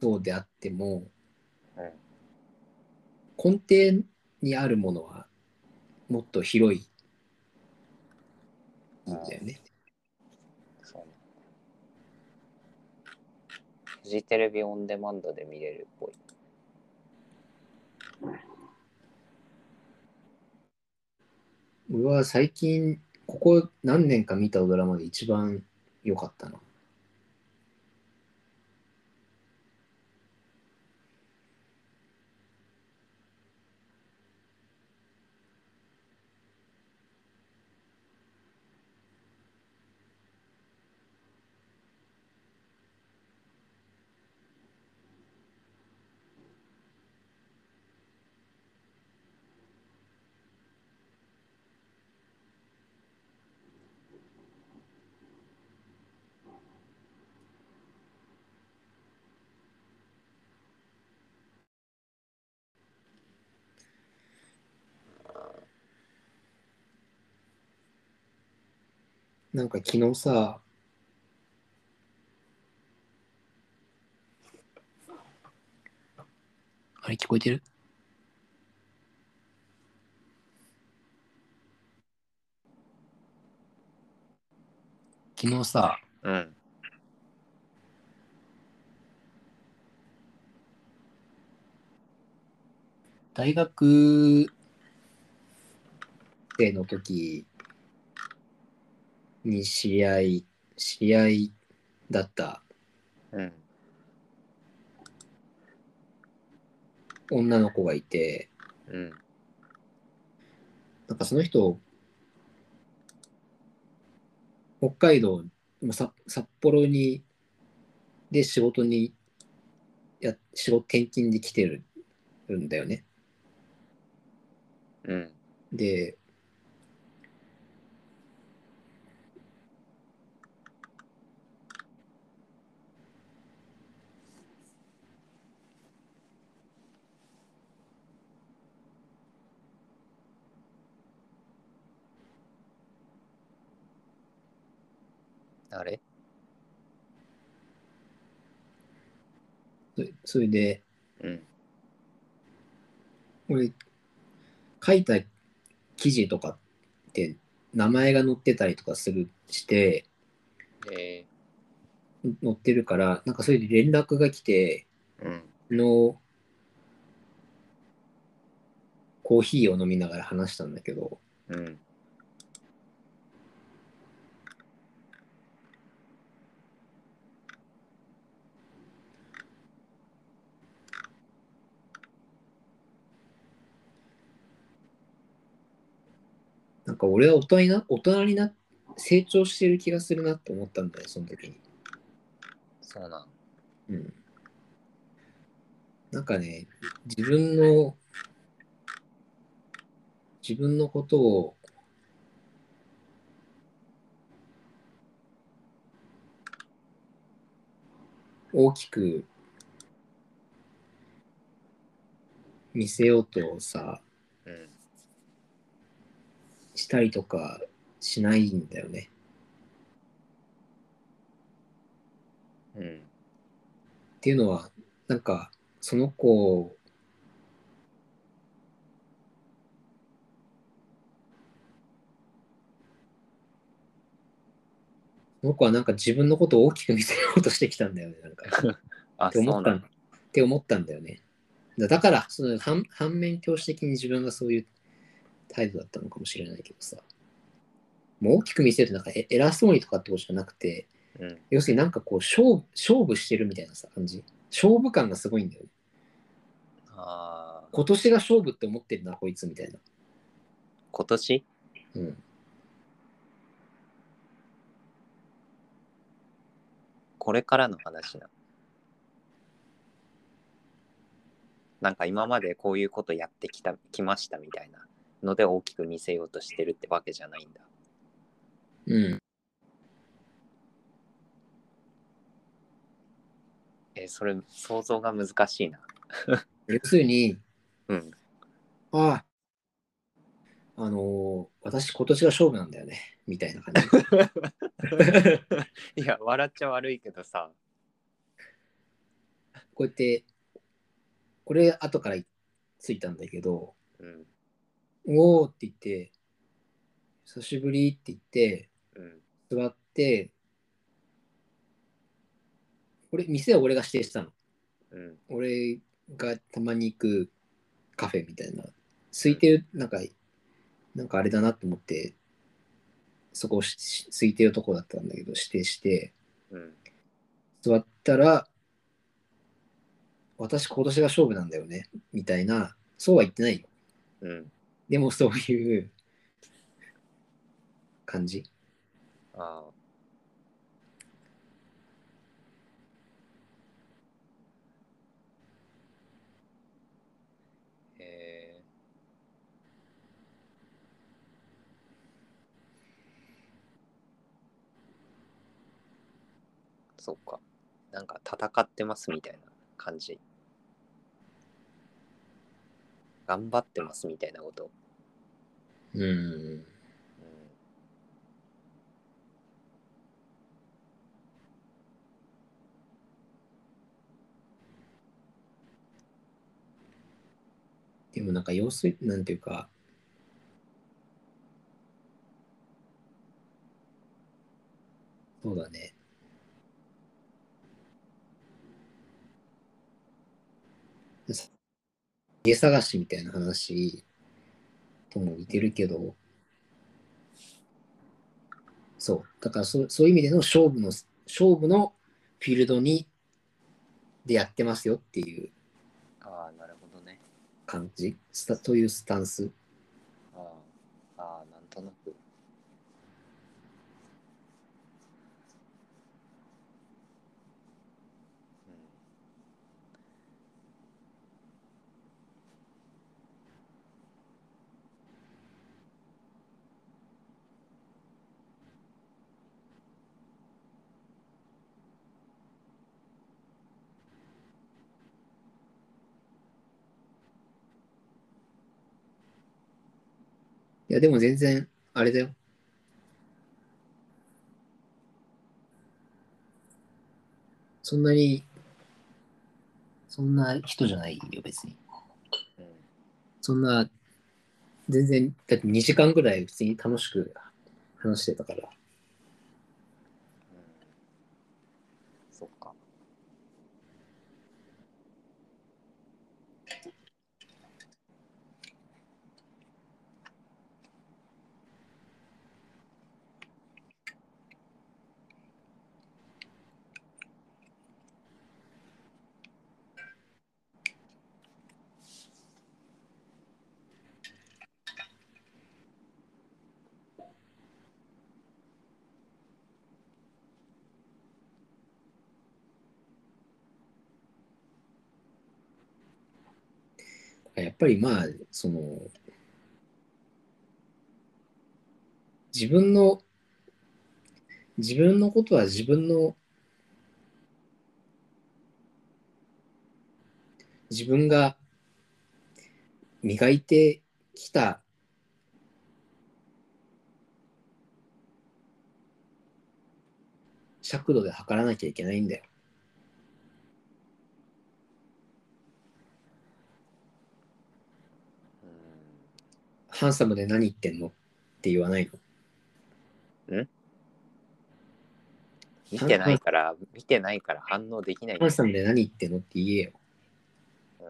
Speaker 1: そうであっても、
Speaker 2: うん
Speaker 1: 根底にあるものはもっと広いんだよね。
Speaker 2: そうね。フジテレビオンデマンドで見れるっぽい。
Speaker 1: 俺は最近、ここ何年か見たドラマで一番良かったな。なんか昨日さ、あれ聞こえてる？昨日さ、
Speaker 2: うん。
Speaker 1: 大学生の時に知り合い、知り合いだった
Speaker 2: うん。
Speaker 1: 女の子がいて、
Speaker 2: うん。
Speaker 1: なんかその人、北海道、まあさ札幌に、で仕事に、や仕事転勤で来てるんだよね。
Speaker 2: うん。
Speaker 1: で、
Speaker 2: あれ？
Speaker 1: それそれで、
Speaker 2: うん。
Speaker 1: 俺、書いた記事とかって名前が載ってたりとかするして、
Speaker 2: え
Speaker 1: 載ってるから、なんかそれで連絡が来て、
Speaker 2: ー、うん。
Speaker 1: の、コーヒーを飲みながら話したんだけど、
Speaker 2: うん。
Speaker 1: なんか俺は大人にな、大人にな、成長してる気がするなって思ったんだよ、その時に。
Speaker 2: そうなん。
Speaker 1: うん。なんかね、自分の、自分のことを、大きく見せようとさ、
Speaker 2: うん。
Speaker 1: したりとかしないんだよね。
Speaker 2: うん。
Speaker 1: っていうのは、なんか、その子、その子はなんか自分のことを大きく見せようとしてきたんだよね、なんか。[LAUGHS]
Speaker 2: あ、
Speaker 1: って思った
Speaker 2: んん。
Speaker 1: って思ったんだよね。だだから、その反反面教師的に自分がそういう態度だったのかもしれないけどさ。もう大きく見せるとなんかえ偉そうにとかってことじゃなくて、
Speaker 2: うん。
Speaker 1: 要するになんかこう勝負勝負してるみたいなさ感じ。勝負感がすごいんだよ
Speaker 2: あ、
Speaker 1: 今年が勝負って思ってるな、こいつみたいな。
Speaker 2: 今年？
Speaker 1: うん。
Speaker 2: これからの話な。なんか今までこういうことやってきた、きましたみたいなので大きく見せようとしてるってわけじゃないんだ。
Speaker 1: うん。
Speaker 2: え、それ想像が難しいな。[LAUGHS]
Speaker 1: 要するに、
Speaker 2: うん。
Speaker 1: ああ、あのー私今年が勝負なんだよね、みたいな感じ。[LAUGHS]
Speaker 2: いや、笑っちゃ悪いけどさ。
Speaker 1: こうやって、これ後からついたんだけど、
Speaker 2: うん。
Speaker 1: おーって言って、久しぶりって言って、
Speaker 2: うん。
Speaker 1: 座って、これ、店は俺が指定したの。
Speaker 2: うん。
Speaker 1: 俺がたまに行くカフェみたいな、空いてる、なんか、なんかあれだなと思って、そこを空いてるとこだったんだけど、指定して、
Speaker 2: うん。
Speaker 1: 座ったら、私今年が勝負なんだよね、みたいな、そうは言ってないよ。
Speaker 2: うん。
Speaker 1: でもそういう感じ？
Speaker 2: ああ。えー、そっか。なんか戦ってますみたいな感じ。頑張ってますみたいなこと。
Speaker 1: うん。でもなんか要するなんていうか、そうだね。家探しみたいな話とも似てるけど、そう。だからそそういう意味での勝負の、勝負のフィールドに、でやってますよっていう
Speaker 2: ああ、なるほどね。
Speaker 1: 感じ、というスタンス。
Speaker 2: ああ、ああ、なんとなく。うん
Speaker 1: いや、でも全然、あれだよ。そんなに、そんな人じゃないよ、別に。そんな、全然、だって2時間ぐらい普通に楽しく話してたから。
Speaker 2: うんそっか。
Speaker 1: やっっぱりまあ、その、自分の、自分のことは自分の、自分が磨いてきた尺度で測らなきゃいけないんだよ。ハンサムで何言ってんの？って言わないの？
Speaker 2: 見てないから、見てないから反応できない
Speaker 1: ハンサムで何言ってんのって言えよ。
Speaker 2: うん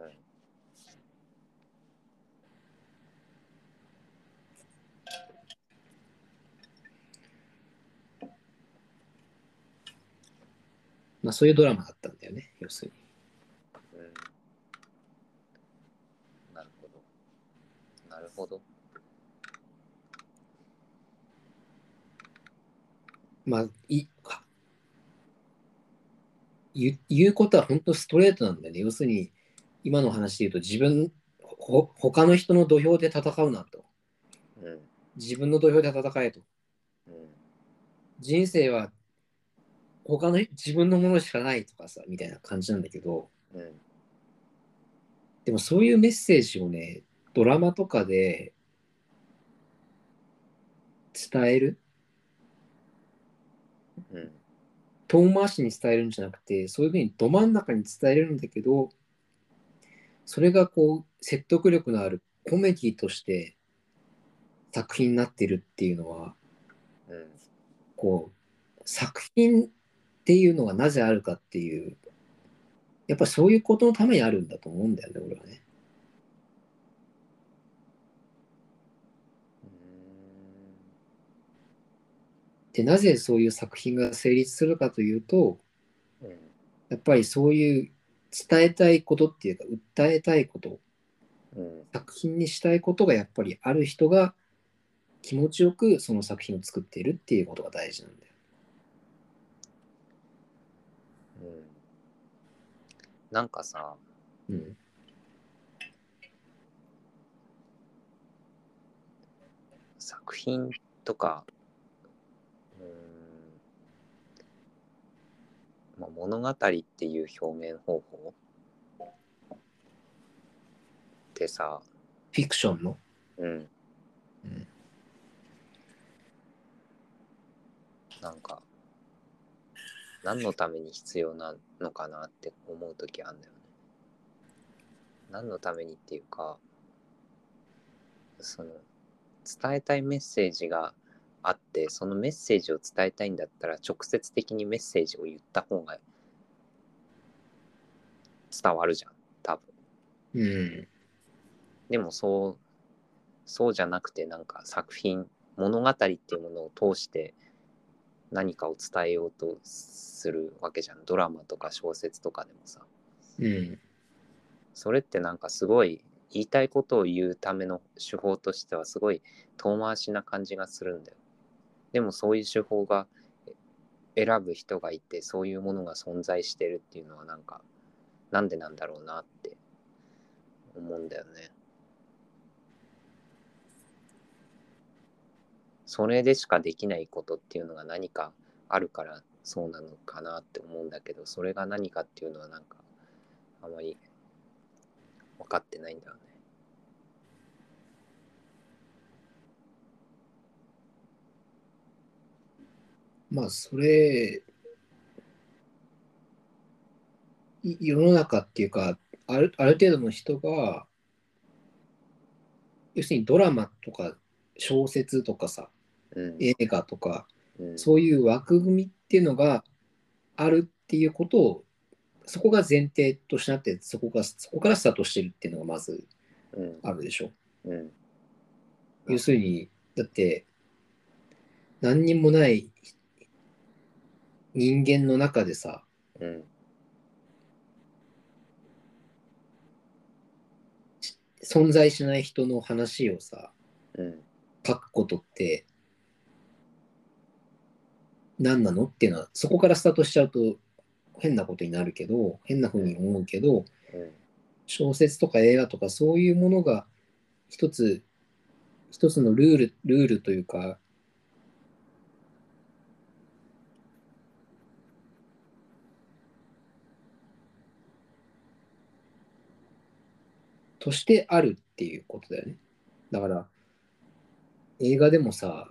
Speaker 1: まあそういうドラマだったんだよね、要するに。
Speaker 2: うんなるほど。なるほど。
Speaker 1: まあ、いか言う言うことは本当ストレートなんだよね。要するに、今の話で言うと、自分、ほ他の人の土俵で戦うなと。
Speaker 2: うん。
Speaker 1: 自分の土俵で戦えと。
Speaker 2: うん。
Speaker 1: 人生は他の自分のものしかないとかさ、みたいな感じなんだけど、
Speaker 2: うん。
Speaker 1: でもそういうメッセージをね、ドラマとかで伝える、
Speaker 2: うん。
Speaker 1: 遠回しに伝えるんじゃなくて、そういうふうにど真ん中に伝えるんだけど、それがこう、説得力のあるコメディとして作品になってるっていうのは、
Speaker 2: うん。
Speaker 1: こう、作品っていうのがなぜあるかっていう、やっぱそういうことのためにあるんだと思うんだよね、俺はね。で、なぜそういう作品が成立するかというと、
Speaker 2: うん。
Speaker 1: やっぱりそういう伝えたいことっていうか、訴えたいこと、
Speaker 2: うん。
Speaker 1: 作品にしたいことがやっぱりある人が気持ちよくその作品を作っているっていうことが大事なんだよ。
Speaker 2: うん。なんかさ、
Speaker 1: うん。
Speaker 2: 作品とか、うーん、まあ、物語っていう表現方法？ってさ、
Speaker 1: フィクションの？
Speaker 2: うん、
Speaker 1: うん
Speaker 2: なんか、何のために必要なのかなって思う時あるんだよね。何のためにっていうか、その、伝えたいメッセージがあって、そのメッセージを伝えたいんだったら、直接的にメッセージを言った方が伝わるじゃん、多分。
Speaker 1: うん。
Speaker 2: でもそう、そうじゃなくて、なんか作品、物語っていうものを通して何かを伝えようとするわけじゃん。ドラマとか小説とかでもさ。
Speaker 1: うん。
Speaker 2: それってなんかすごい言いたいことを言うための手法としてはすごい遠回しな感じがするんだよ。でもそういう手法が選ぶ人がいて、そういうものが存在してるっていうのはなんか、なんでなんだろうなって思うんだよね。それでしかできないことっていうのが何かあるからそうなのかなって思うんだけど、それが何かっていうのはなんかあまり分かってないんだよね。
Speaker 1: まあ、それ、い世の中っていうか、あるある程度の人が、要するにドラマとか小説とかさ、
Speaker 2: うん。
Speaker 1: 映画とか、
Speaker 2: うん、
Speaker 1: そういう枠組みっていうのがあるっていうことを、そこが前提としてなって、そこがそこからスタートしてるっていうのがまず
Speaker 2: うん。
Speaker 1: あるでしょ。
Speaker 2: うん。
Speaker 1: 要するに、だって、何にもない人間の中でさ、
Speaker 2: うん。
Speaker 1: 存在しない人の話をさ、
Speaker 2: うん。
Speaker 1: 書くことって何なの？っていうのは、そこからスタートしちゃうと変なことになるけど、変な風に思うけど、
Speaker 2: うん。
Speaker 1: 小説とか映画とかそういうものが一つ一つのルールルールというかとしてあるっていうことだよね。だから映画でもさ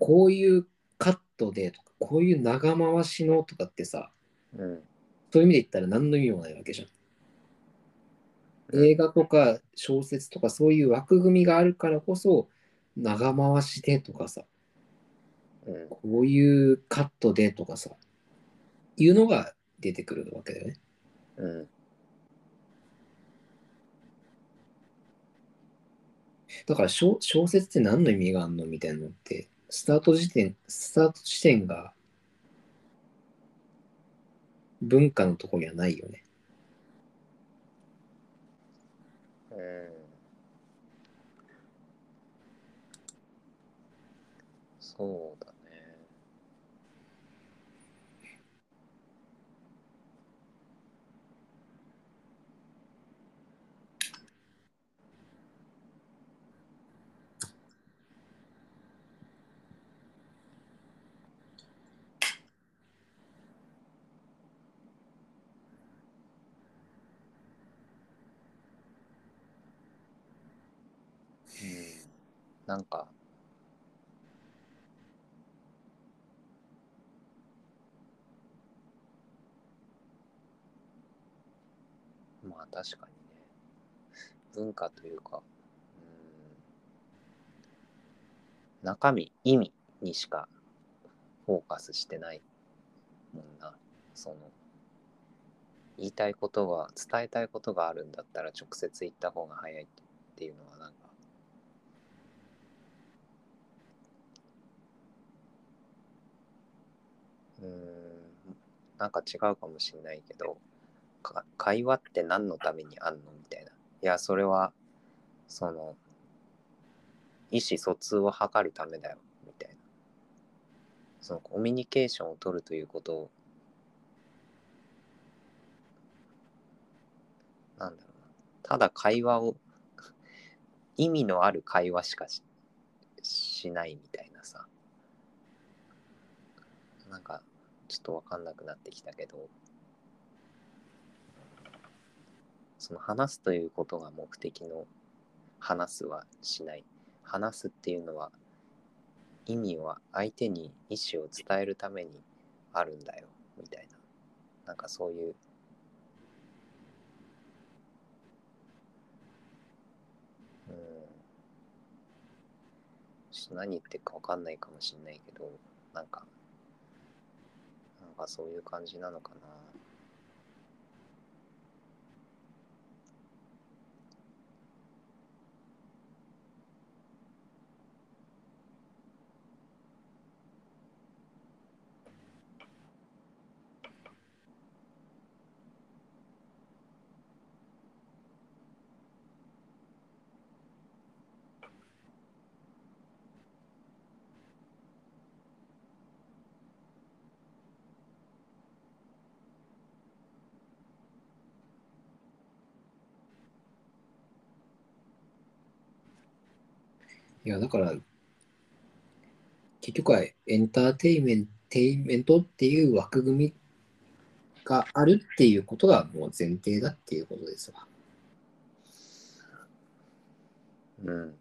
Speaker 1: こういうカットでとかこういう長回しのとかってさ
Speaker 2: うん。
Speaker 1: そういう意味で言ったら何の意味もないわけじゃん。映画とか小説とかそういう枠組みがあるからこそ長回しでとかさ
Speaker 2: うん。
Speaker 1: こういうカットでとかさいうのが出てくるわけだよね。
Speaker 2: うん。
Speaker 1: だから小小説って何の意味があるのみたいなのってスタート時点スタート地点が文化のとこにはないよね。
Speaker 2: うん。そうだね。うん。なんか、まあ確かにね、文化というか、中身、意味にしかフォーカスしてないもんな。その、言いたいことが、伝えたいことがあるんだったら直接言った方が早いっていうのはなんか、うん、なんか違うかもしれないけど、会話って何のためにあんのみたいな。いや、それは、その、意思疎通を図るためだよ、みたいな。そのコミュニケーションを取るということを、なんだろうな。ただ会話を、[LAUGHS] 意味のある会話しかししないみたいなさ。なんか、ちょっとわかんなくなってきたけど、その話すということが目的の話すはしない。話すっていうのは意味は相手に意思を伝えるためにあるんだよ、みたいな。なんかそういう、うん。何言ってるかわかんないかもしれないけど、なんか、かそういう感じなのかな。
Speaker 1: いや、だから、結局はエンターテイメンテイメントっていう枠組みがあるっていうことがもう前提だっていうことですわ。
Speaker 2: うん。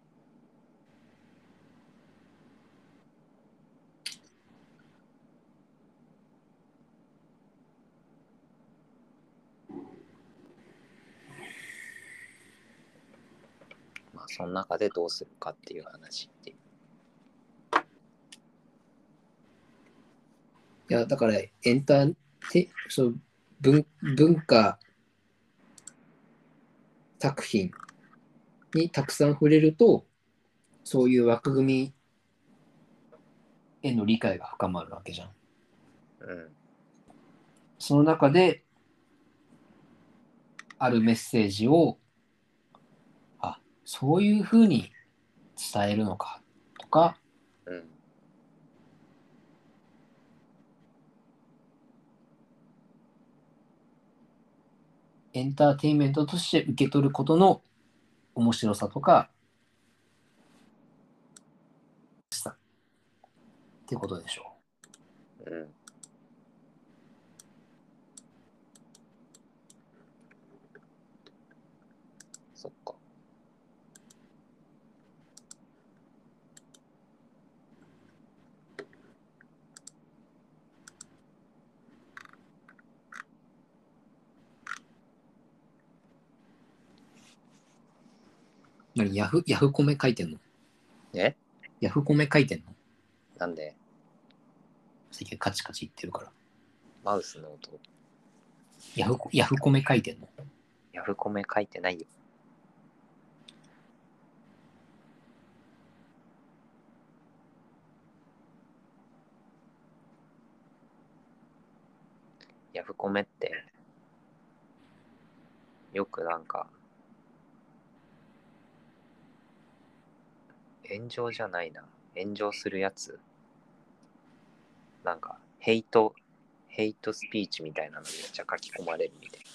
Speaker 2: その中でどうするかっていう話っていう。
Speaker 1: いや、だからエンターテその文文化作品にたくさん触れると、そういう枠組みへの理解が深まるわけじゃん。
Speaker 2: うん。
Speaker 1: その中で、あるメッセージを、あ、そういうふうに伝えるのかとか、
Speaker 2: うん。
Speaker 1: エンターテインメントとして受け取ることの面白さとか、さってことでしょ
Speaker 2: ううん。そっか。
Speaker 1: う。何ヤフ、ヤフコメ書いてんの？
Speaker 2: え？
Speaker 1: ヤフコメ書いてんの？
Speaker 2: なんで、
Speaker 1: 最近カチカチ言ってるから。
Speaker 2: マウスの音、
Speaker 1: ヤフコ、ヤフコメ書いてんの？
Speaker 2: ヤフコメ書いてないよ。ヤフコメって、よくなんか、炎上じゃないな。炎上するやつ。なんか、ヘイト、ヘイトスピーチみたいなのめっちゃ書き込まれるみたいな。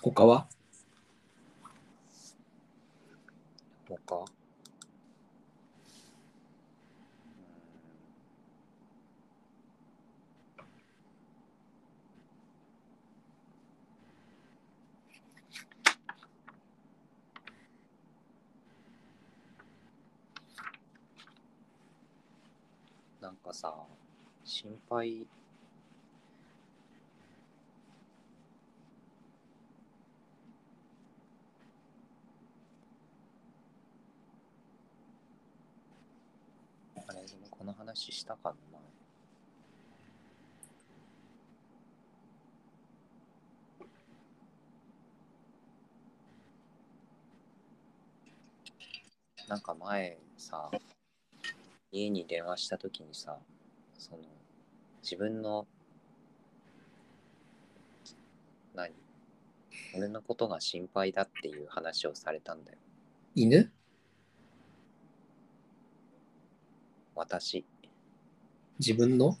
Speaker 1: 他は？
Speaker 2: 他？なんかさ、心配あれ、でもこの話したかな前なんか前さ、家に電話した時にさ、その、自分の、何？俺のことが心配だっていう話をされたんだよ。
Speaker 1: 犬？
Speaker 2: 私。
Speaker 1: 自分の？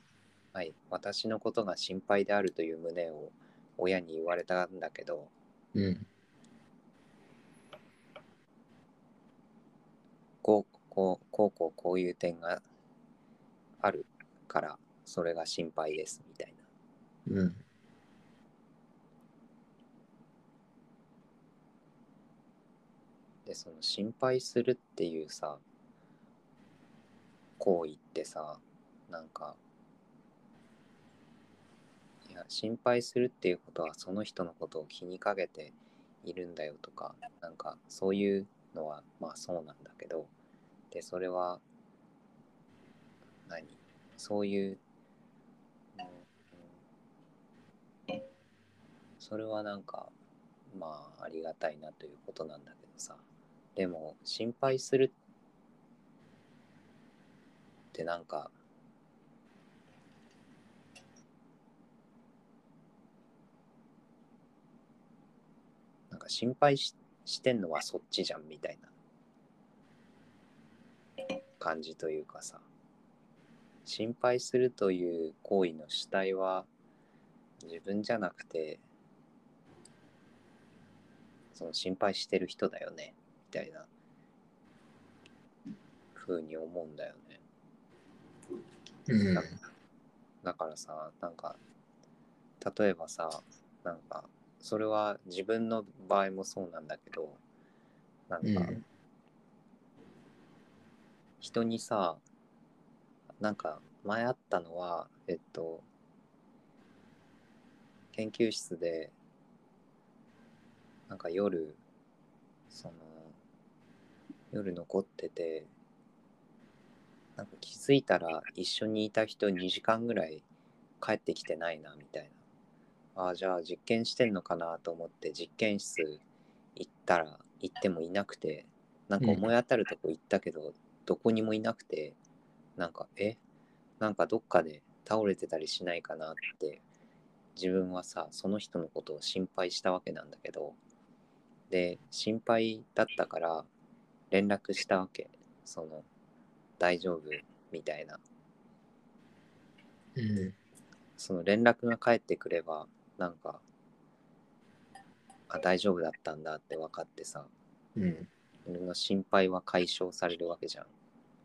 Speaker 2: はい。私のことが心配であるという旨を親に言われたんだけど、
Speaker 1: うん。
Speaker 2: こうこうこうこうこういう点があるからそれが心配ですみたいな
Speaker 1: うん。
Speaker 2: でその心配するっていうさ行為ってさなんかいや心配するっていうことはその人のことを気にかけているんだよとかなんかそういうのはまあそうなんだけどでそれは何？そういう、うんそれはなんかまあありがたいなということなんだけどさ。でも心配するってなんかなんか心配ししてんのはそっちじゃんみたいな感じというかさ心配するという行為の主体は自分じゃなくてその心配してる人だよねみたいな風に思うんだよね。
Speaker 1: うん。
Speaker 2: だだからさなんか例えばさなんかそれは自分の場合もそうなんだけどなんか
Speaker 1: うん。
Speaker 2: 人にさなんか前あったのはえっと研究室でなんか夜その夜残っててなんか気づいたら一緒にいた人2時間ぐらい帰ってきてないなみたいなああじゃあ実験してんのかなと思って実験室行ったら行ってもいなくてなんか思い当たるとこ行ったけど、どこにもいなくてなんかえ？なんかどっかで倒れてたりしないかなって自分はさその人のことを心配したわけなんだけどで心配だったから連絡したわけ。その大丈夫？みたいな。
Speaker 1: うん。
Speaker 2: その連絡が返ってくればなんかあ大丈夫だったんだって分かってさ
Speaker 1: うん。
Speaker 2: 俺の心配は解消されるわけじゃん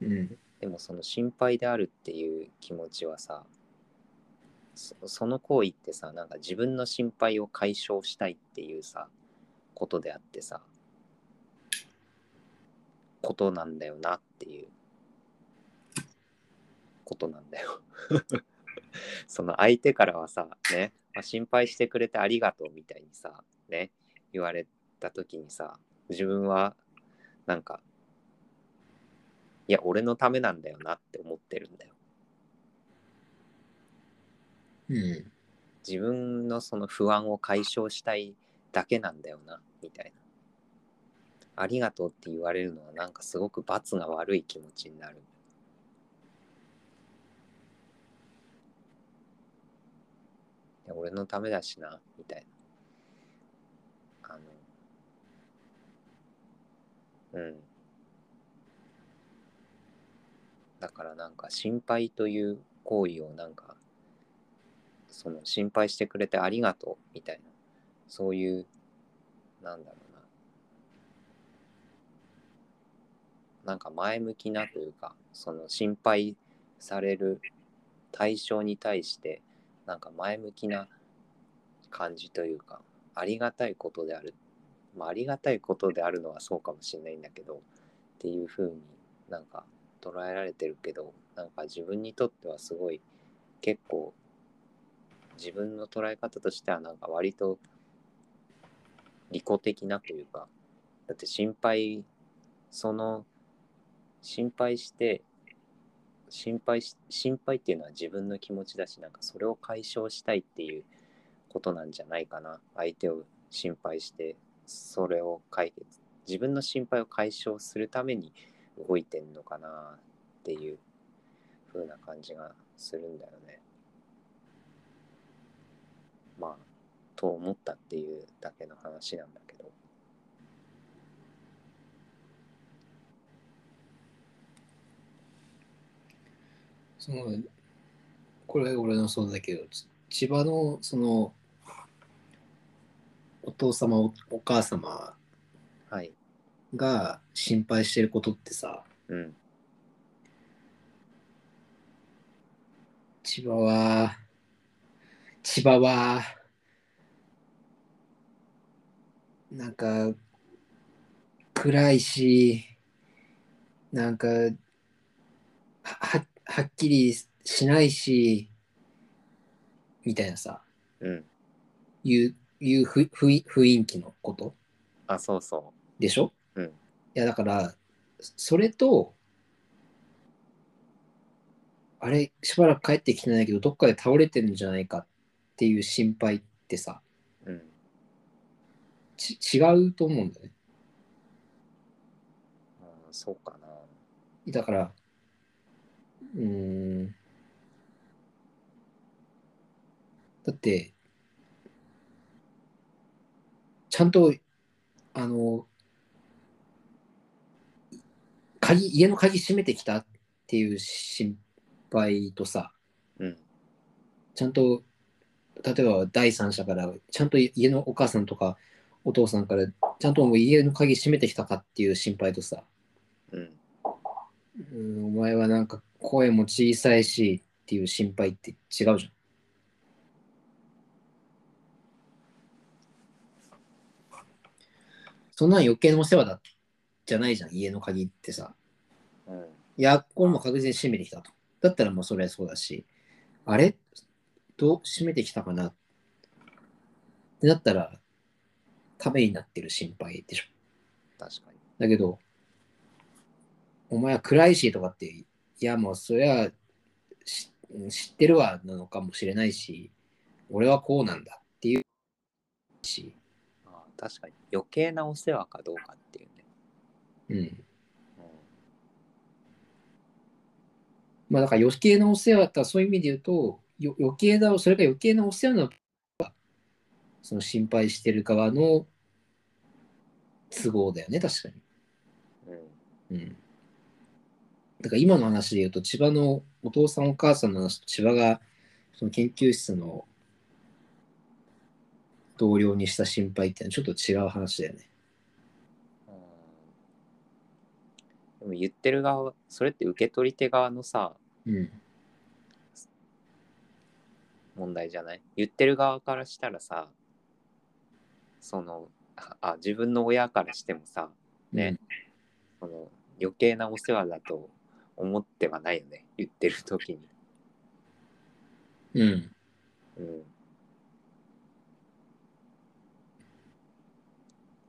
Speaker 1: うん。
Speaker 2: でもその心配であるっていう気持ちはさそその行為ってさなんか自分の心配を解消したいっていうさことであってさことなんだよなっていうことなんだよ [LAUGHS] その相手からはさね、まあ、心配してくれてありがとうみたいにさね言われた時にさ自分はなんかいや俺のためなんだよなって思ってるんだよ。
Speaker 1: うん。
Speaker 2: 自分のその不安を解消したいだけなんだよなみたいな。ありがとうって言われるのはなんかすごく罰が悪い気持ちになる俺のためだしなみたいな。あのうん。だからなんか心配という行為をなんかその心配してくれてありがとうみたいなそういうなんだろうな。なんか前向きなというかその心配される対象に対してなんか前向きな感じというかありがたいことである、まあ、ありがたいことであるのはそうかもしれないんだけどっていう風になんか捉えられてるけどなんか自分にとってはすごい結構自分の捉え方としてはなんか割と利己的なというかだって心配その心配して心配し心配っていうのは自分の気持ちだしなんかそれを解消したいっていうことなんじゃないかな相手を心配してそれを解決自分の心配を解消するために動いてんのかなっていう風な感じがするんだよね。まあと思ったっていうだけの話なんだけど
Speaker 1: その、これ俺のそうだけど、ち千葉のその、お父様、おお母様
Speaker 2: はい
Speaker 1: が心配してることってさ、
Speaker 2: うん。
Speaker 1: 千葉は、千葉は、なんか、暗いし、なんか、はははっきりしないし、みたいなさ、
Speaker 2: うん。
Speaker 1: いう、いうふふい雰囲気のこと
Speaker 2: あ、そうそ
Speaker 1: でしょ？
Speaker 2: うん
Speaker 1: いや、だから、それと、あれ、しばらく帰ってきてないけど、どっかで倒れてるんじゃないかっていう心配ってさ、
Speaker 2: う。うん。
Speaker 1: ち違うと思うんだよね。
Speaker 2: あそうかな。
Speaker 1: だから、うーん。だって、ちゃんと、あの、鍵、家の鍵閉めてきたっていう心配とさ、
Speaker 2: うん。
Speaker 1: ちゃんと、例えば第三者から、ちゃんと家のお母さんとかお父さんから、ちゃんともう家の鍵閉めてきたかっていう心配とさ、
Speaker 2: うん。
Speaker 1: うん、お前はなんか声も小さいしっていう心配って違うじゃん。そんなん余計なお世話だじゃないじゃん、家の鍵ってさ。
Speaker 2: うん。
Speaker 1: いや、これも確実に閉めてきたと。だったらもうそれはそうだし、あれ？どう閉めてきたかな？ってなったら、ためになってる心配でしょ。
Speaker 2: 確かに。
Speaker 1: だけど、お前は暗いしとかって、いやもうそれはし知ってるわなのかもしれないし、俺はこうなんだっていうし、
Speaker 2: あ確かに。余計なお世話かどうかっていうね。
Speaker 1: うん。
Speaker 2: うん。
Speaker 1: まあだから余計なお世話だったらそういう意味で言うと、よ余計な、それが余計なお世話なのか、その心配してる側の都合だよね、確かに。
Speaker 2: うん。
Speaker 1: うん。だから今の話で言うと、千葉のお父さんお母さんの話と千葉がその研究室の同僚にした心配ってちょっと違う話だよね。
Speaker 2: でも言ってる側は、それって受け取り手側のさ、
Speaker 1: うん。
Speaker 2: 問題じゃない？言ってる側からしたらさ、その、あ、あ自分の親からしてもさ、ね、その余計なお世話だと思ってはないよね。言ってる時に。
Speaker 1: うん。
Speaker 2: うん。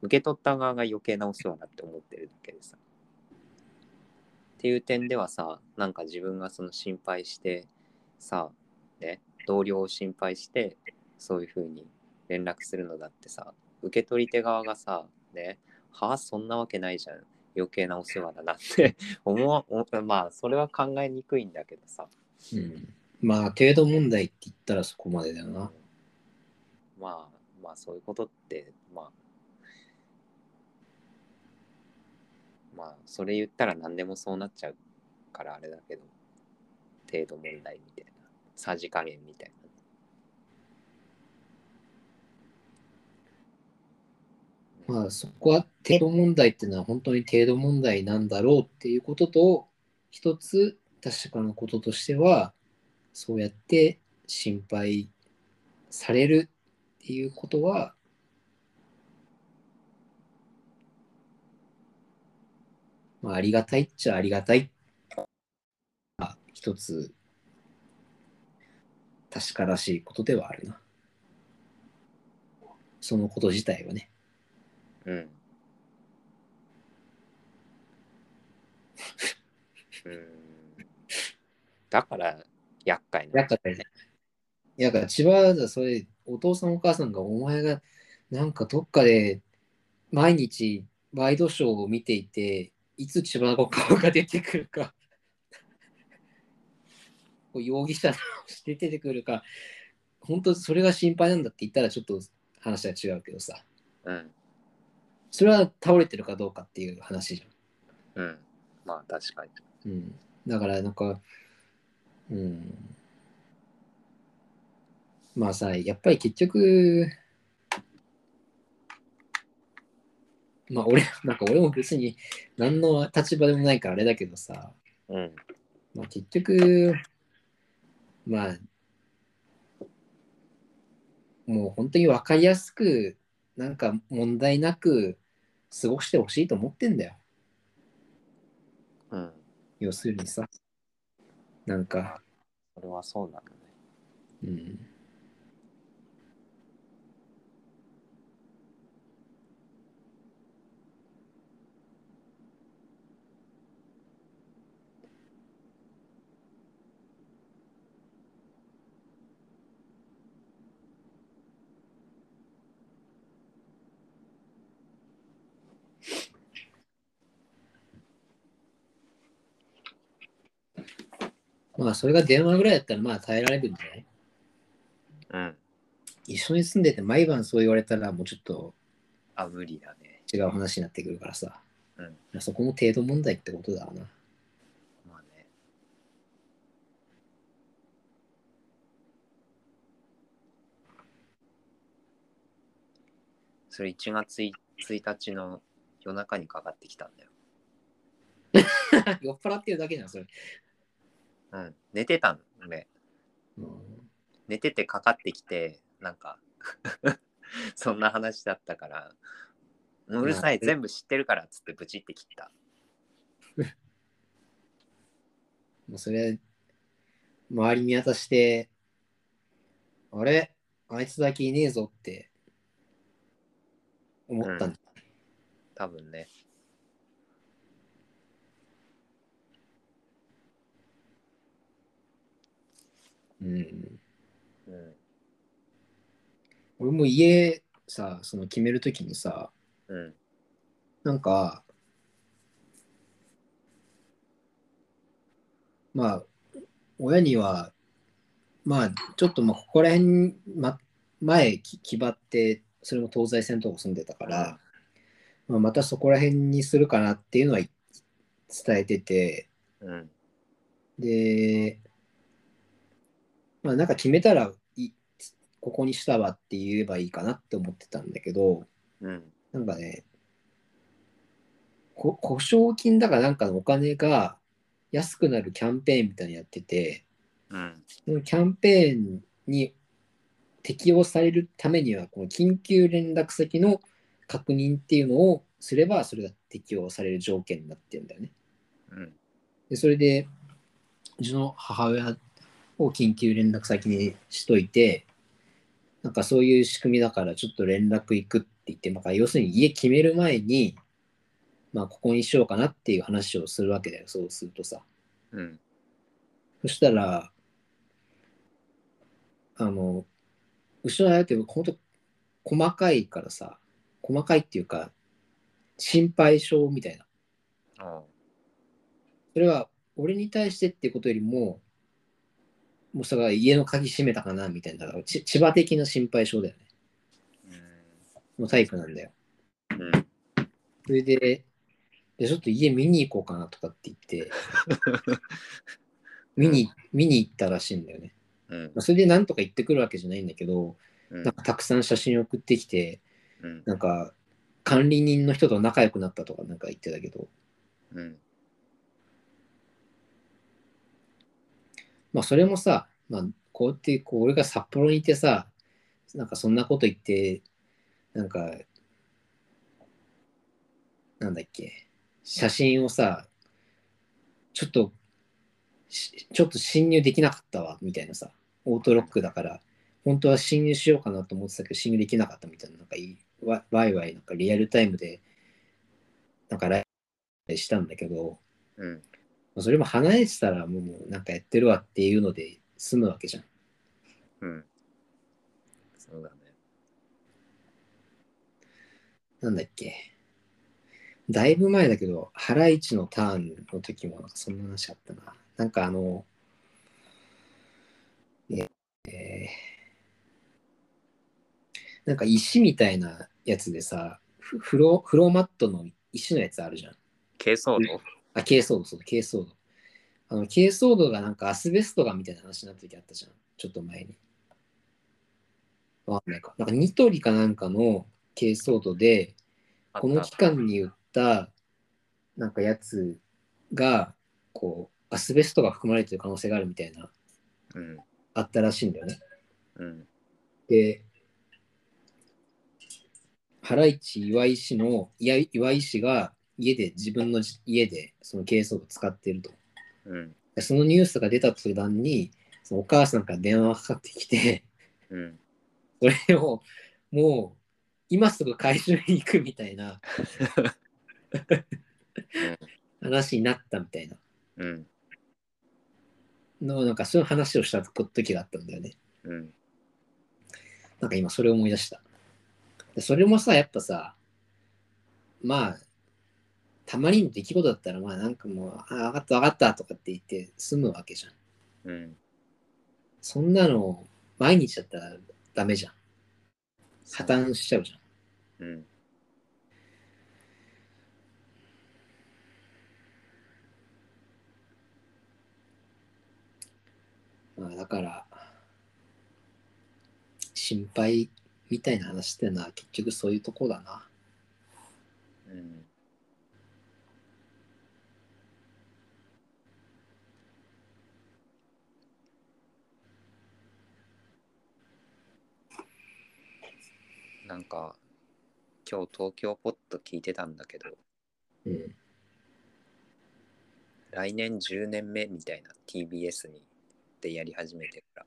Speaker 2: 受け取った側が余計なお世話だって思ってるだけでさ。っていう点ではさ、なんか自分がその心配して、さ、ね、同僚を心配して、そういうふうに連絡するのだってさ、受け取り手側がさ、ね、はあ、そんなわけないじゃん。余計なお世話だなって [LAUGHS] 思わ、おまあ、それは考えにくいんだけどさ。
Speaker 1: うん。まあ、程度問題って言ったらそこまでだよな。
Speaker 2: まあまあそういうことってまあまあそれ言ったら何でもそうなっちゃうからあれだけど程度問題みたいなさじ加減みたいな
Speaker 1: まあ、そこは程度問題っていうのは本当に程度問題なんだろうっていうことと、一つ確かなこととしては、そうやって心配されるっていうことは、まあ、ありがたいっちゃありがたい。まあ一つ、確からしいことではあるな。そのこと自体はね。
Speaker 2: うん。[LAUGHS] うん。だから厄介な
Speaker 1: だからね。い？や、だから千葉はそれ、お父さんお母さんがお前がなんかどっかで毎日ワイドショーを見ていて、いつ千葉の顔が出てくるか、容疑者として出てくるか、本当それが心配なんだって言ったらちょっと話は違うけどさ、
Speaker 2: うん
Speaker 1: それは倒れてるかどうかっていう話じ
Speaker 2: うんまあ確かに
Speaker 1: ゃん。うん。だからなんか、うん。まあさ、やっぱり結局、まあ俺、[LAUGHS] なんか俺も別に何の立場でもないからあれだけどさ、
Speaker 2: うん。
Speaker 1: まあ結局、まあ、もう本当に分かりやすく、なんか問題なく過ごしてほしいと思ってんだよ。
Speaker 2: うん。
Speaker 1: 要するにさ、なんか、
Speaker 2: それはそうなのね。
Speaker 1: うん。まあ、それが電話ぐらいだったら、まあ、耐えられるんじゃない？
Speaker 2: うん。
Speaker 1: 一緒に住んでて毎晩そう言われたら、もうちょっと
Speaker 2: あ、無理だね。
Speaker 1: 違う話になってくるからさ。
Speaker 2: うん。
Speaker 1: そこも程度問題ってことだわな。
Speaker 2: まあね。それ1月1日の夜中にかかってきたんだよ。[LAUGHS]
Speaker 1: 酔っ払ってるだけじゃん、それ。
Speaker 2: うん。寝てたんで、
Speaker 1: うん
Speaker 2: 寝ててかかってきて、なんか、[LAUGHS] そんな話だったから、もううるさい、
Speaker 1: まあ
Speaker 2: 全部知ってるからっつってブチって切った。[LAUGHS]
Speaker 1: もうそれ、周り見渡して、あれ？あいつだけいねえぞって思ったんだ。
Speaker 2: 多分ね。
Speaker 1: うん。
Speaker 2: うん。
Speaker 1: 俺も家さ、その決めるときにさ、
Speaker 2: うん。
Speaker 1: なんか、まあ、親には、まあ、ちょっとまあ、ここら辺に、ま、前き決まって、それも東西線のとこ住んでたから、まあ、またそこら辺にするかなっていうのは伝えてて、
Speaker 2: うん。
Speaker 1: で、まあなんか決めたらいここにしたわって言えばいいかなって思ってたんだけど、
Speaker 2: うん。
Speaker 1: なんかね、こ保証金だかなんかのお金が安くなるキャンペーンみたいなのやってて、
Speaker 2: うん。
Speaker 1: そのキャンペーンに適用されるためには、この緊急連絡先の確認っていうのをすれば、それが適用される条件になってるんだよね。
Speaker 2: うん。
Speaker 1: でそれで、うちの母親を緊急連絡先にしといて、なんかそういう仕組みだからちょっと連絡行くって言って、まあ、要するに家決める前に、まあ、ここにしようかなっていう話をするわけだよ、そうするとさ。
Speaker 2: うん。
Speaker 1: そしたら、あの、うちの親って本当細かいからさ、細かいっていうか、心配性みたいな。
Speaker 2: あ
Speaker 1: それは俺に対してっていうことよりも、もうそれは家の鍵閉めたかなみたいな、千葉的な心配性だよね。のタイプなんだよ。それで、でちょっと家見に行こうかなとかって言って、[LAUGHS] 見に見に行ったらしいんだよね。
Speaker 2: うん
Speaker 1: まあ。それでなんとか行ってくるわけじゃないんだけど、
Speaker 2: うん
Speaker 1: なんかたくさん写真送ってきて、
Speaker 2: うん。
Speaker 1: なんか管理人の人と仲良くなったとかなんか言ってたけど、
Speaker 2: うん。
Speaker 1: まあそれもさ、まあこうやってこう俺が札幌にいてさ、なんかそんなこと言って、なんか、なんだっけ、写真をさ、ちょっと、ちょっと侵入できなかったわ、みたいなさ、オートロックだから、本当は侵入しようかなと思ってたけど、侵入できなかったみたいな、なんかいい、わわいわい、なんかリアルタイムで、なんかライブしたんだけど、
Speaker 2: うん。
Speaker 1: まあそれも離れてたらもうなんかやってるわっていうので済むわけじゃん。
Speaker 2: うん。そうだね。
Speaker 1: なんだっけ。だいぶ前だけど、ハライチのターンの時もなんかそんな話あったな。なんかあの、えーなんか石みたいなやつでさ、フフロフローマットの石のやつあるじゃん。
Speaker 2: 軽装度
Speaker 1: あ、珪藻土、そう、珪藻土。あの、珪藻土がなんかアスベストがみたいな話になった時あったじゃん。ちょっと前に。わかんないか。なんかニトリかなんかの珪藻土で、この期間に売ったなんかやつがこうアスベストが含まれてる可能性があるみたいな
Speaker 2: うん。
Speaker 1: あったらしいんだよね。
Speaker 2: うん。
Speaker 1: でハライチ岩井氏のいや岩井氏が家で自分のじ家でその珪藻を使っていると。
Speaker 2: うん。
Speaker 1: でそのニュースが出た途端にそのお母さんから電話がかかってきて
Speaker 2: うん。
Speaker 1: それをもう今すぐ回収に行くみたいな話になったみたいな
Speaker 2: うん。
Speaker 1: のなんかそういう話をした時があったんだよね。
Speaker 2: うん。
Speaker 1: なんか今それを思い出した。でそれもさ、やっぱさ、まあ、たまにの出来事だったら、まあなんかもう、あ、分かった分かったとかって言って済むわけじゃん。
Speaker 2: うん。
Speaker 1: そんなの毎日だったらダメじゃん。破綻しちゃうじゃん。
Speaker 2: うん。
Speaker 1: まあだから、心配みたいな話ってのは結局そういうとこだな。
Speaker 2: うん。なんか今日東京ポット聞いてたんだけど
Speaker 1: うん。
Speaker 2: 来年10年目みたいな TBS にでやり始めてか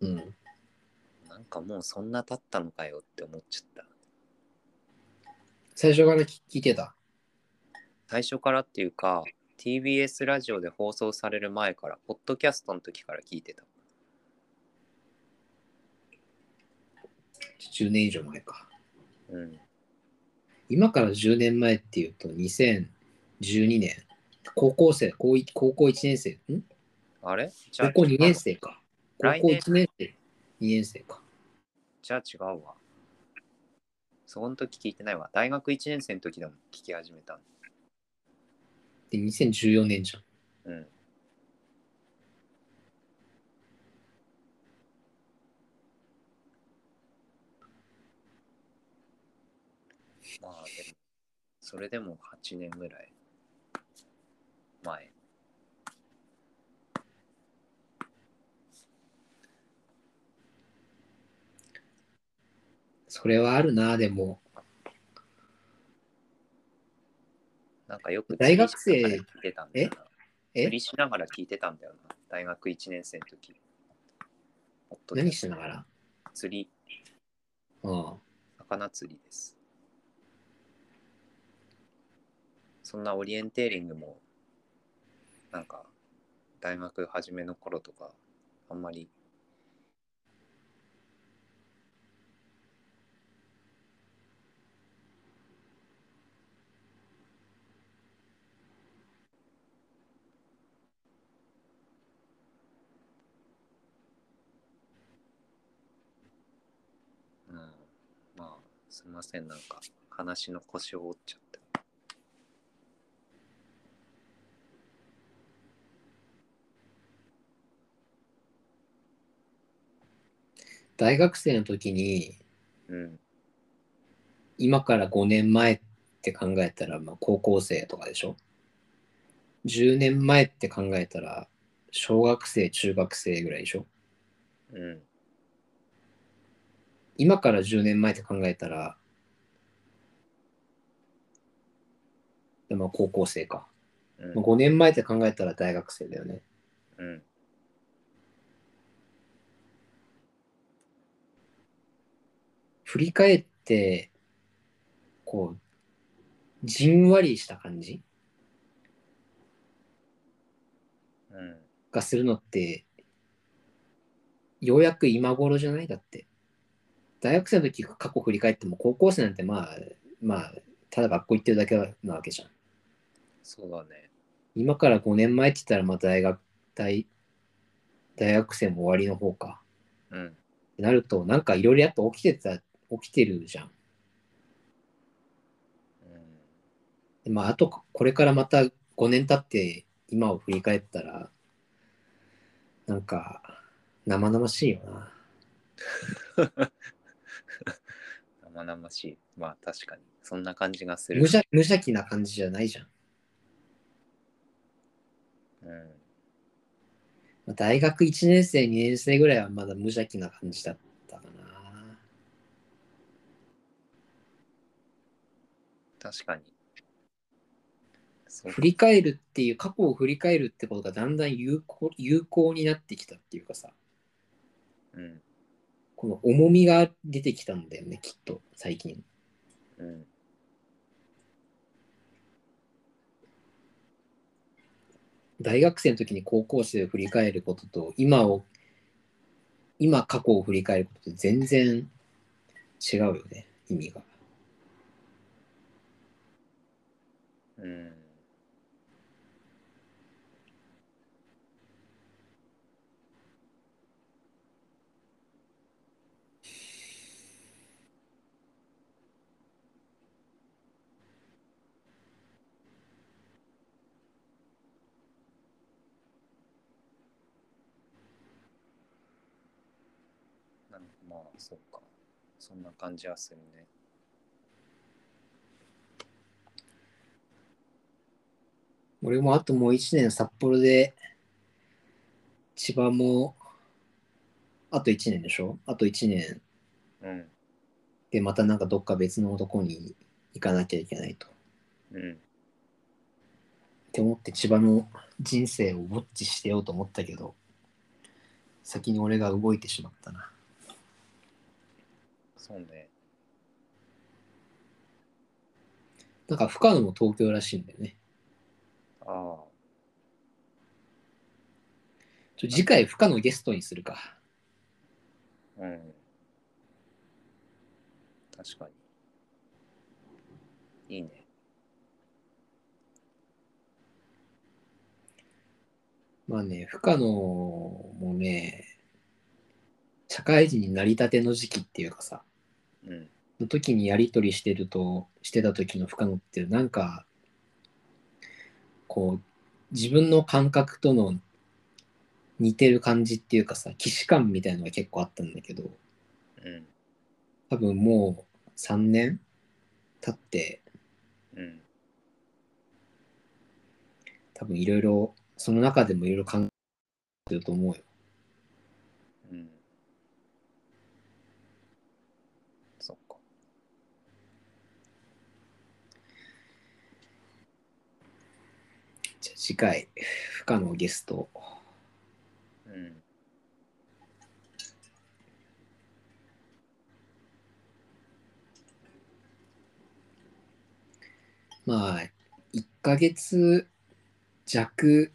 Speaker 1: うん。
Speaker 2: らなんかもうそんな経ったのかよって思っちゃった
Speaker 1: 最初から聞聞いてた？
Speaker 2: 最初からっていうか TBS ラジオで放送される前からポッドキャストの時から聞いてた
Speaker 1: 10年以上前か。
Speaker 2: うん
Speaker 1: 今から10年前っていうと2012年。高校生、高一高校1年生。ん？
Speaker 2: あれ？じゃあ
Speaker 1: 高校2年生か。高校
Speaker 2: 来年
Speaker 1: 1年生、2年生か。
Speaker 2: じゃあ違うわその時聞いてないわ大学1年生の時でも聞き始めた
Speaker 1: で、2014年じゃん。
Speaker 2: うんまあでもそれでも8年ぐらい前。
Speaker 1: それはあるな、でも。
Speaker 2: なんかよく
Speaker 1: 大学生？
Speaker 2: 聞いてたんだよな。
Speaker 1: え？
Speaker 2: 釣りしながら聞いてたんだよな。大学1年生の時。夫
Speaker 1: 何しながら？
Speaker 2: 釣り。
Speaker 1: ああ。
Speaker 2: 魚釣りですそんなオリエンテーリングもなんか大学初めの頃とかあんまりうんまあすいませんなんか話の腰を折っちゃった
Speaker 1: 大学生の時に、
Speaker 2: うん
Speaker 1: 今から5年前って考えたら、まあ、高校生とかでしょ ?10 年前って考えたら、小学生、中学生ぐらいでしょ？
Speaker 2: うん
Speaker 1: 今から10年前って考えたら、でも高校生か。
Speaker 2: うん
Speaker 1: まあ5年前って考えたら大学生だよね。
Speaker 2: うん
Speaker 1: 振り返って、こう、じんわりした感じ
Speaker 2: うん
Speaker 1: がするのって、ようやく今頃じゃない？だって。大学生の時過去振り返っても、高校生なんてまあ、まあ、ただ学校行ってるだけなわけじゃん。
Speaker 2: そうだね
Speaker 1: 今から5年前って言ったら、まあ大学、大、大学生も終わりの方か。
Speaker 2: うん
Speaker 1: なると、なんかいろいろやっぱ起きてた、起きてるじゃん。
Speaker 2: うん
Speaker 1: でまあ、あと、これからまた5年経って今を振り返ったら、なんか、生々しいよな。[LAUGHS]
Speaker 2: 生々しいまあ確かにそんな感じがする
Speaker 1: 無。邪無邪気な感じじゃないじゃん。
Speaker 2: うん。
Speaker 1: まあ大学1年生、2年生ぐらいはまだ無邪気な感じだったかな。
Speaker 2: 確かに。
Speaker 1: 振り返るっていう、過去を振り返るってことがだんだん有効有効になってきたっていうかさ、
Speaker 2: うん。
Speaker 1: この重みが出てきたんだよね、きっと、最近。
Speaker 2: うん。
Speaker 1: 大学生の時に高校生を振り返ることと、今を、今過去を振り返ることと全然違うよね、意味が。
Speaker 2: うん。なんまあ、そうか。そんな感じはするね。
Speaker 1: 俺もあともう1年札幌で、千葉も、あと1年でしょ？あと1年
Speaker 2: うん。
Speaker 1: でまたなんかどっか別のとこに行かなきゃいけないと。っ
Speaker 2: うん。
Speaker 1: て思って千葉の人生をウォッチしてようと思ったけど、先に俺が動いてしまったな。
Speaker 2: そうね。
Speaker 1: なんか深野も東京らしいんだよね。
Speaker 2: ああ。
Speaker 1: ちょ次回深野ゲストにするか。
Speaker 2: うん。確かに。いいね。
Speaker 1: まあね、深野もね、社会人になりたての時期っていうかさ、
Speaker 2: うん。
Speaker 1: の時にやり取りしてると、してた時の深野ってなんか、こう、自分の感覚との似てる感じっていうかさ、既視感みたいなのが結構あったんだけど、
Speaker 2: うん。
Speaker 1: 多分もう3年経って、
Speaker 2: うん。
Speaker 1: 多分いろいろ、その中でもいろいろ考えてると思うよ。
Speaker 2: うん。そっか。
Speaker 1: じゃあ次回、深野ゲスト、
Speaker 2: うん。
Speaker 1: まあ、1ヶ月弱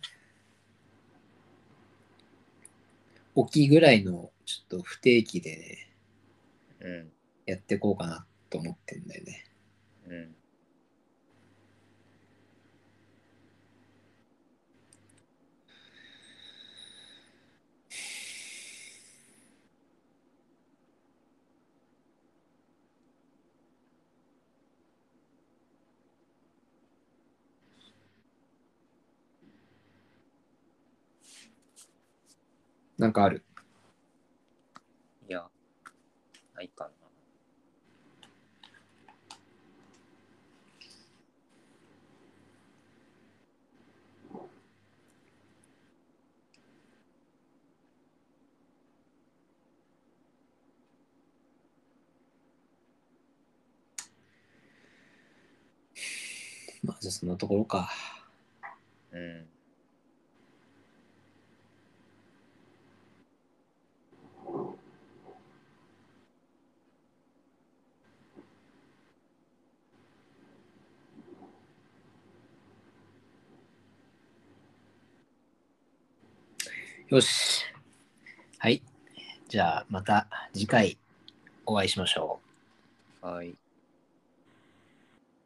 Speaker 1: おきぐらいのちょっと不定期でね、
Speaker 2: うん。
Speaker 1: やっていこうかなと思ってんだよね。
Speaker 2: うん。
Speaker 1: なんかある？
Speaker 2: いや、ないかな。
Speaker 1: まあ、じゃあそんなところか。
Speaker 2: うん。
Speaker 1: よし。はい。じゃあまた次回お会いしましょう。
Speaker 2: はい。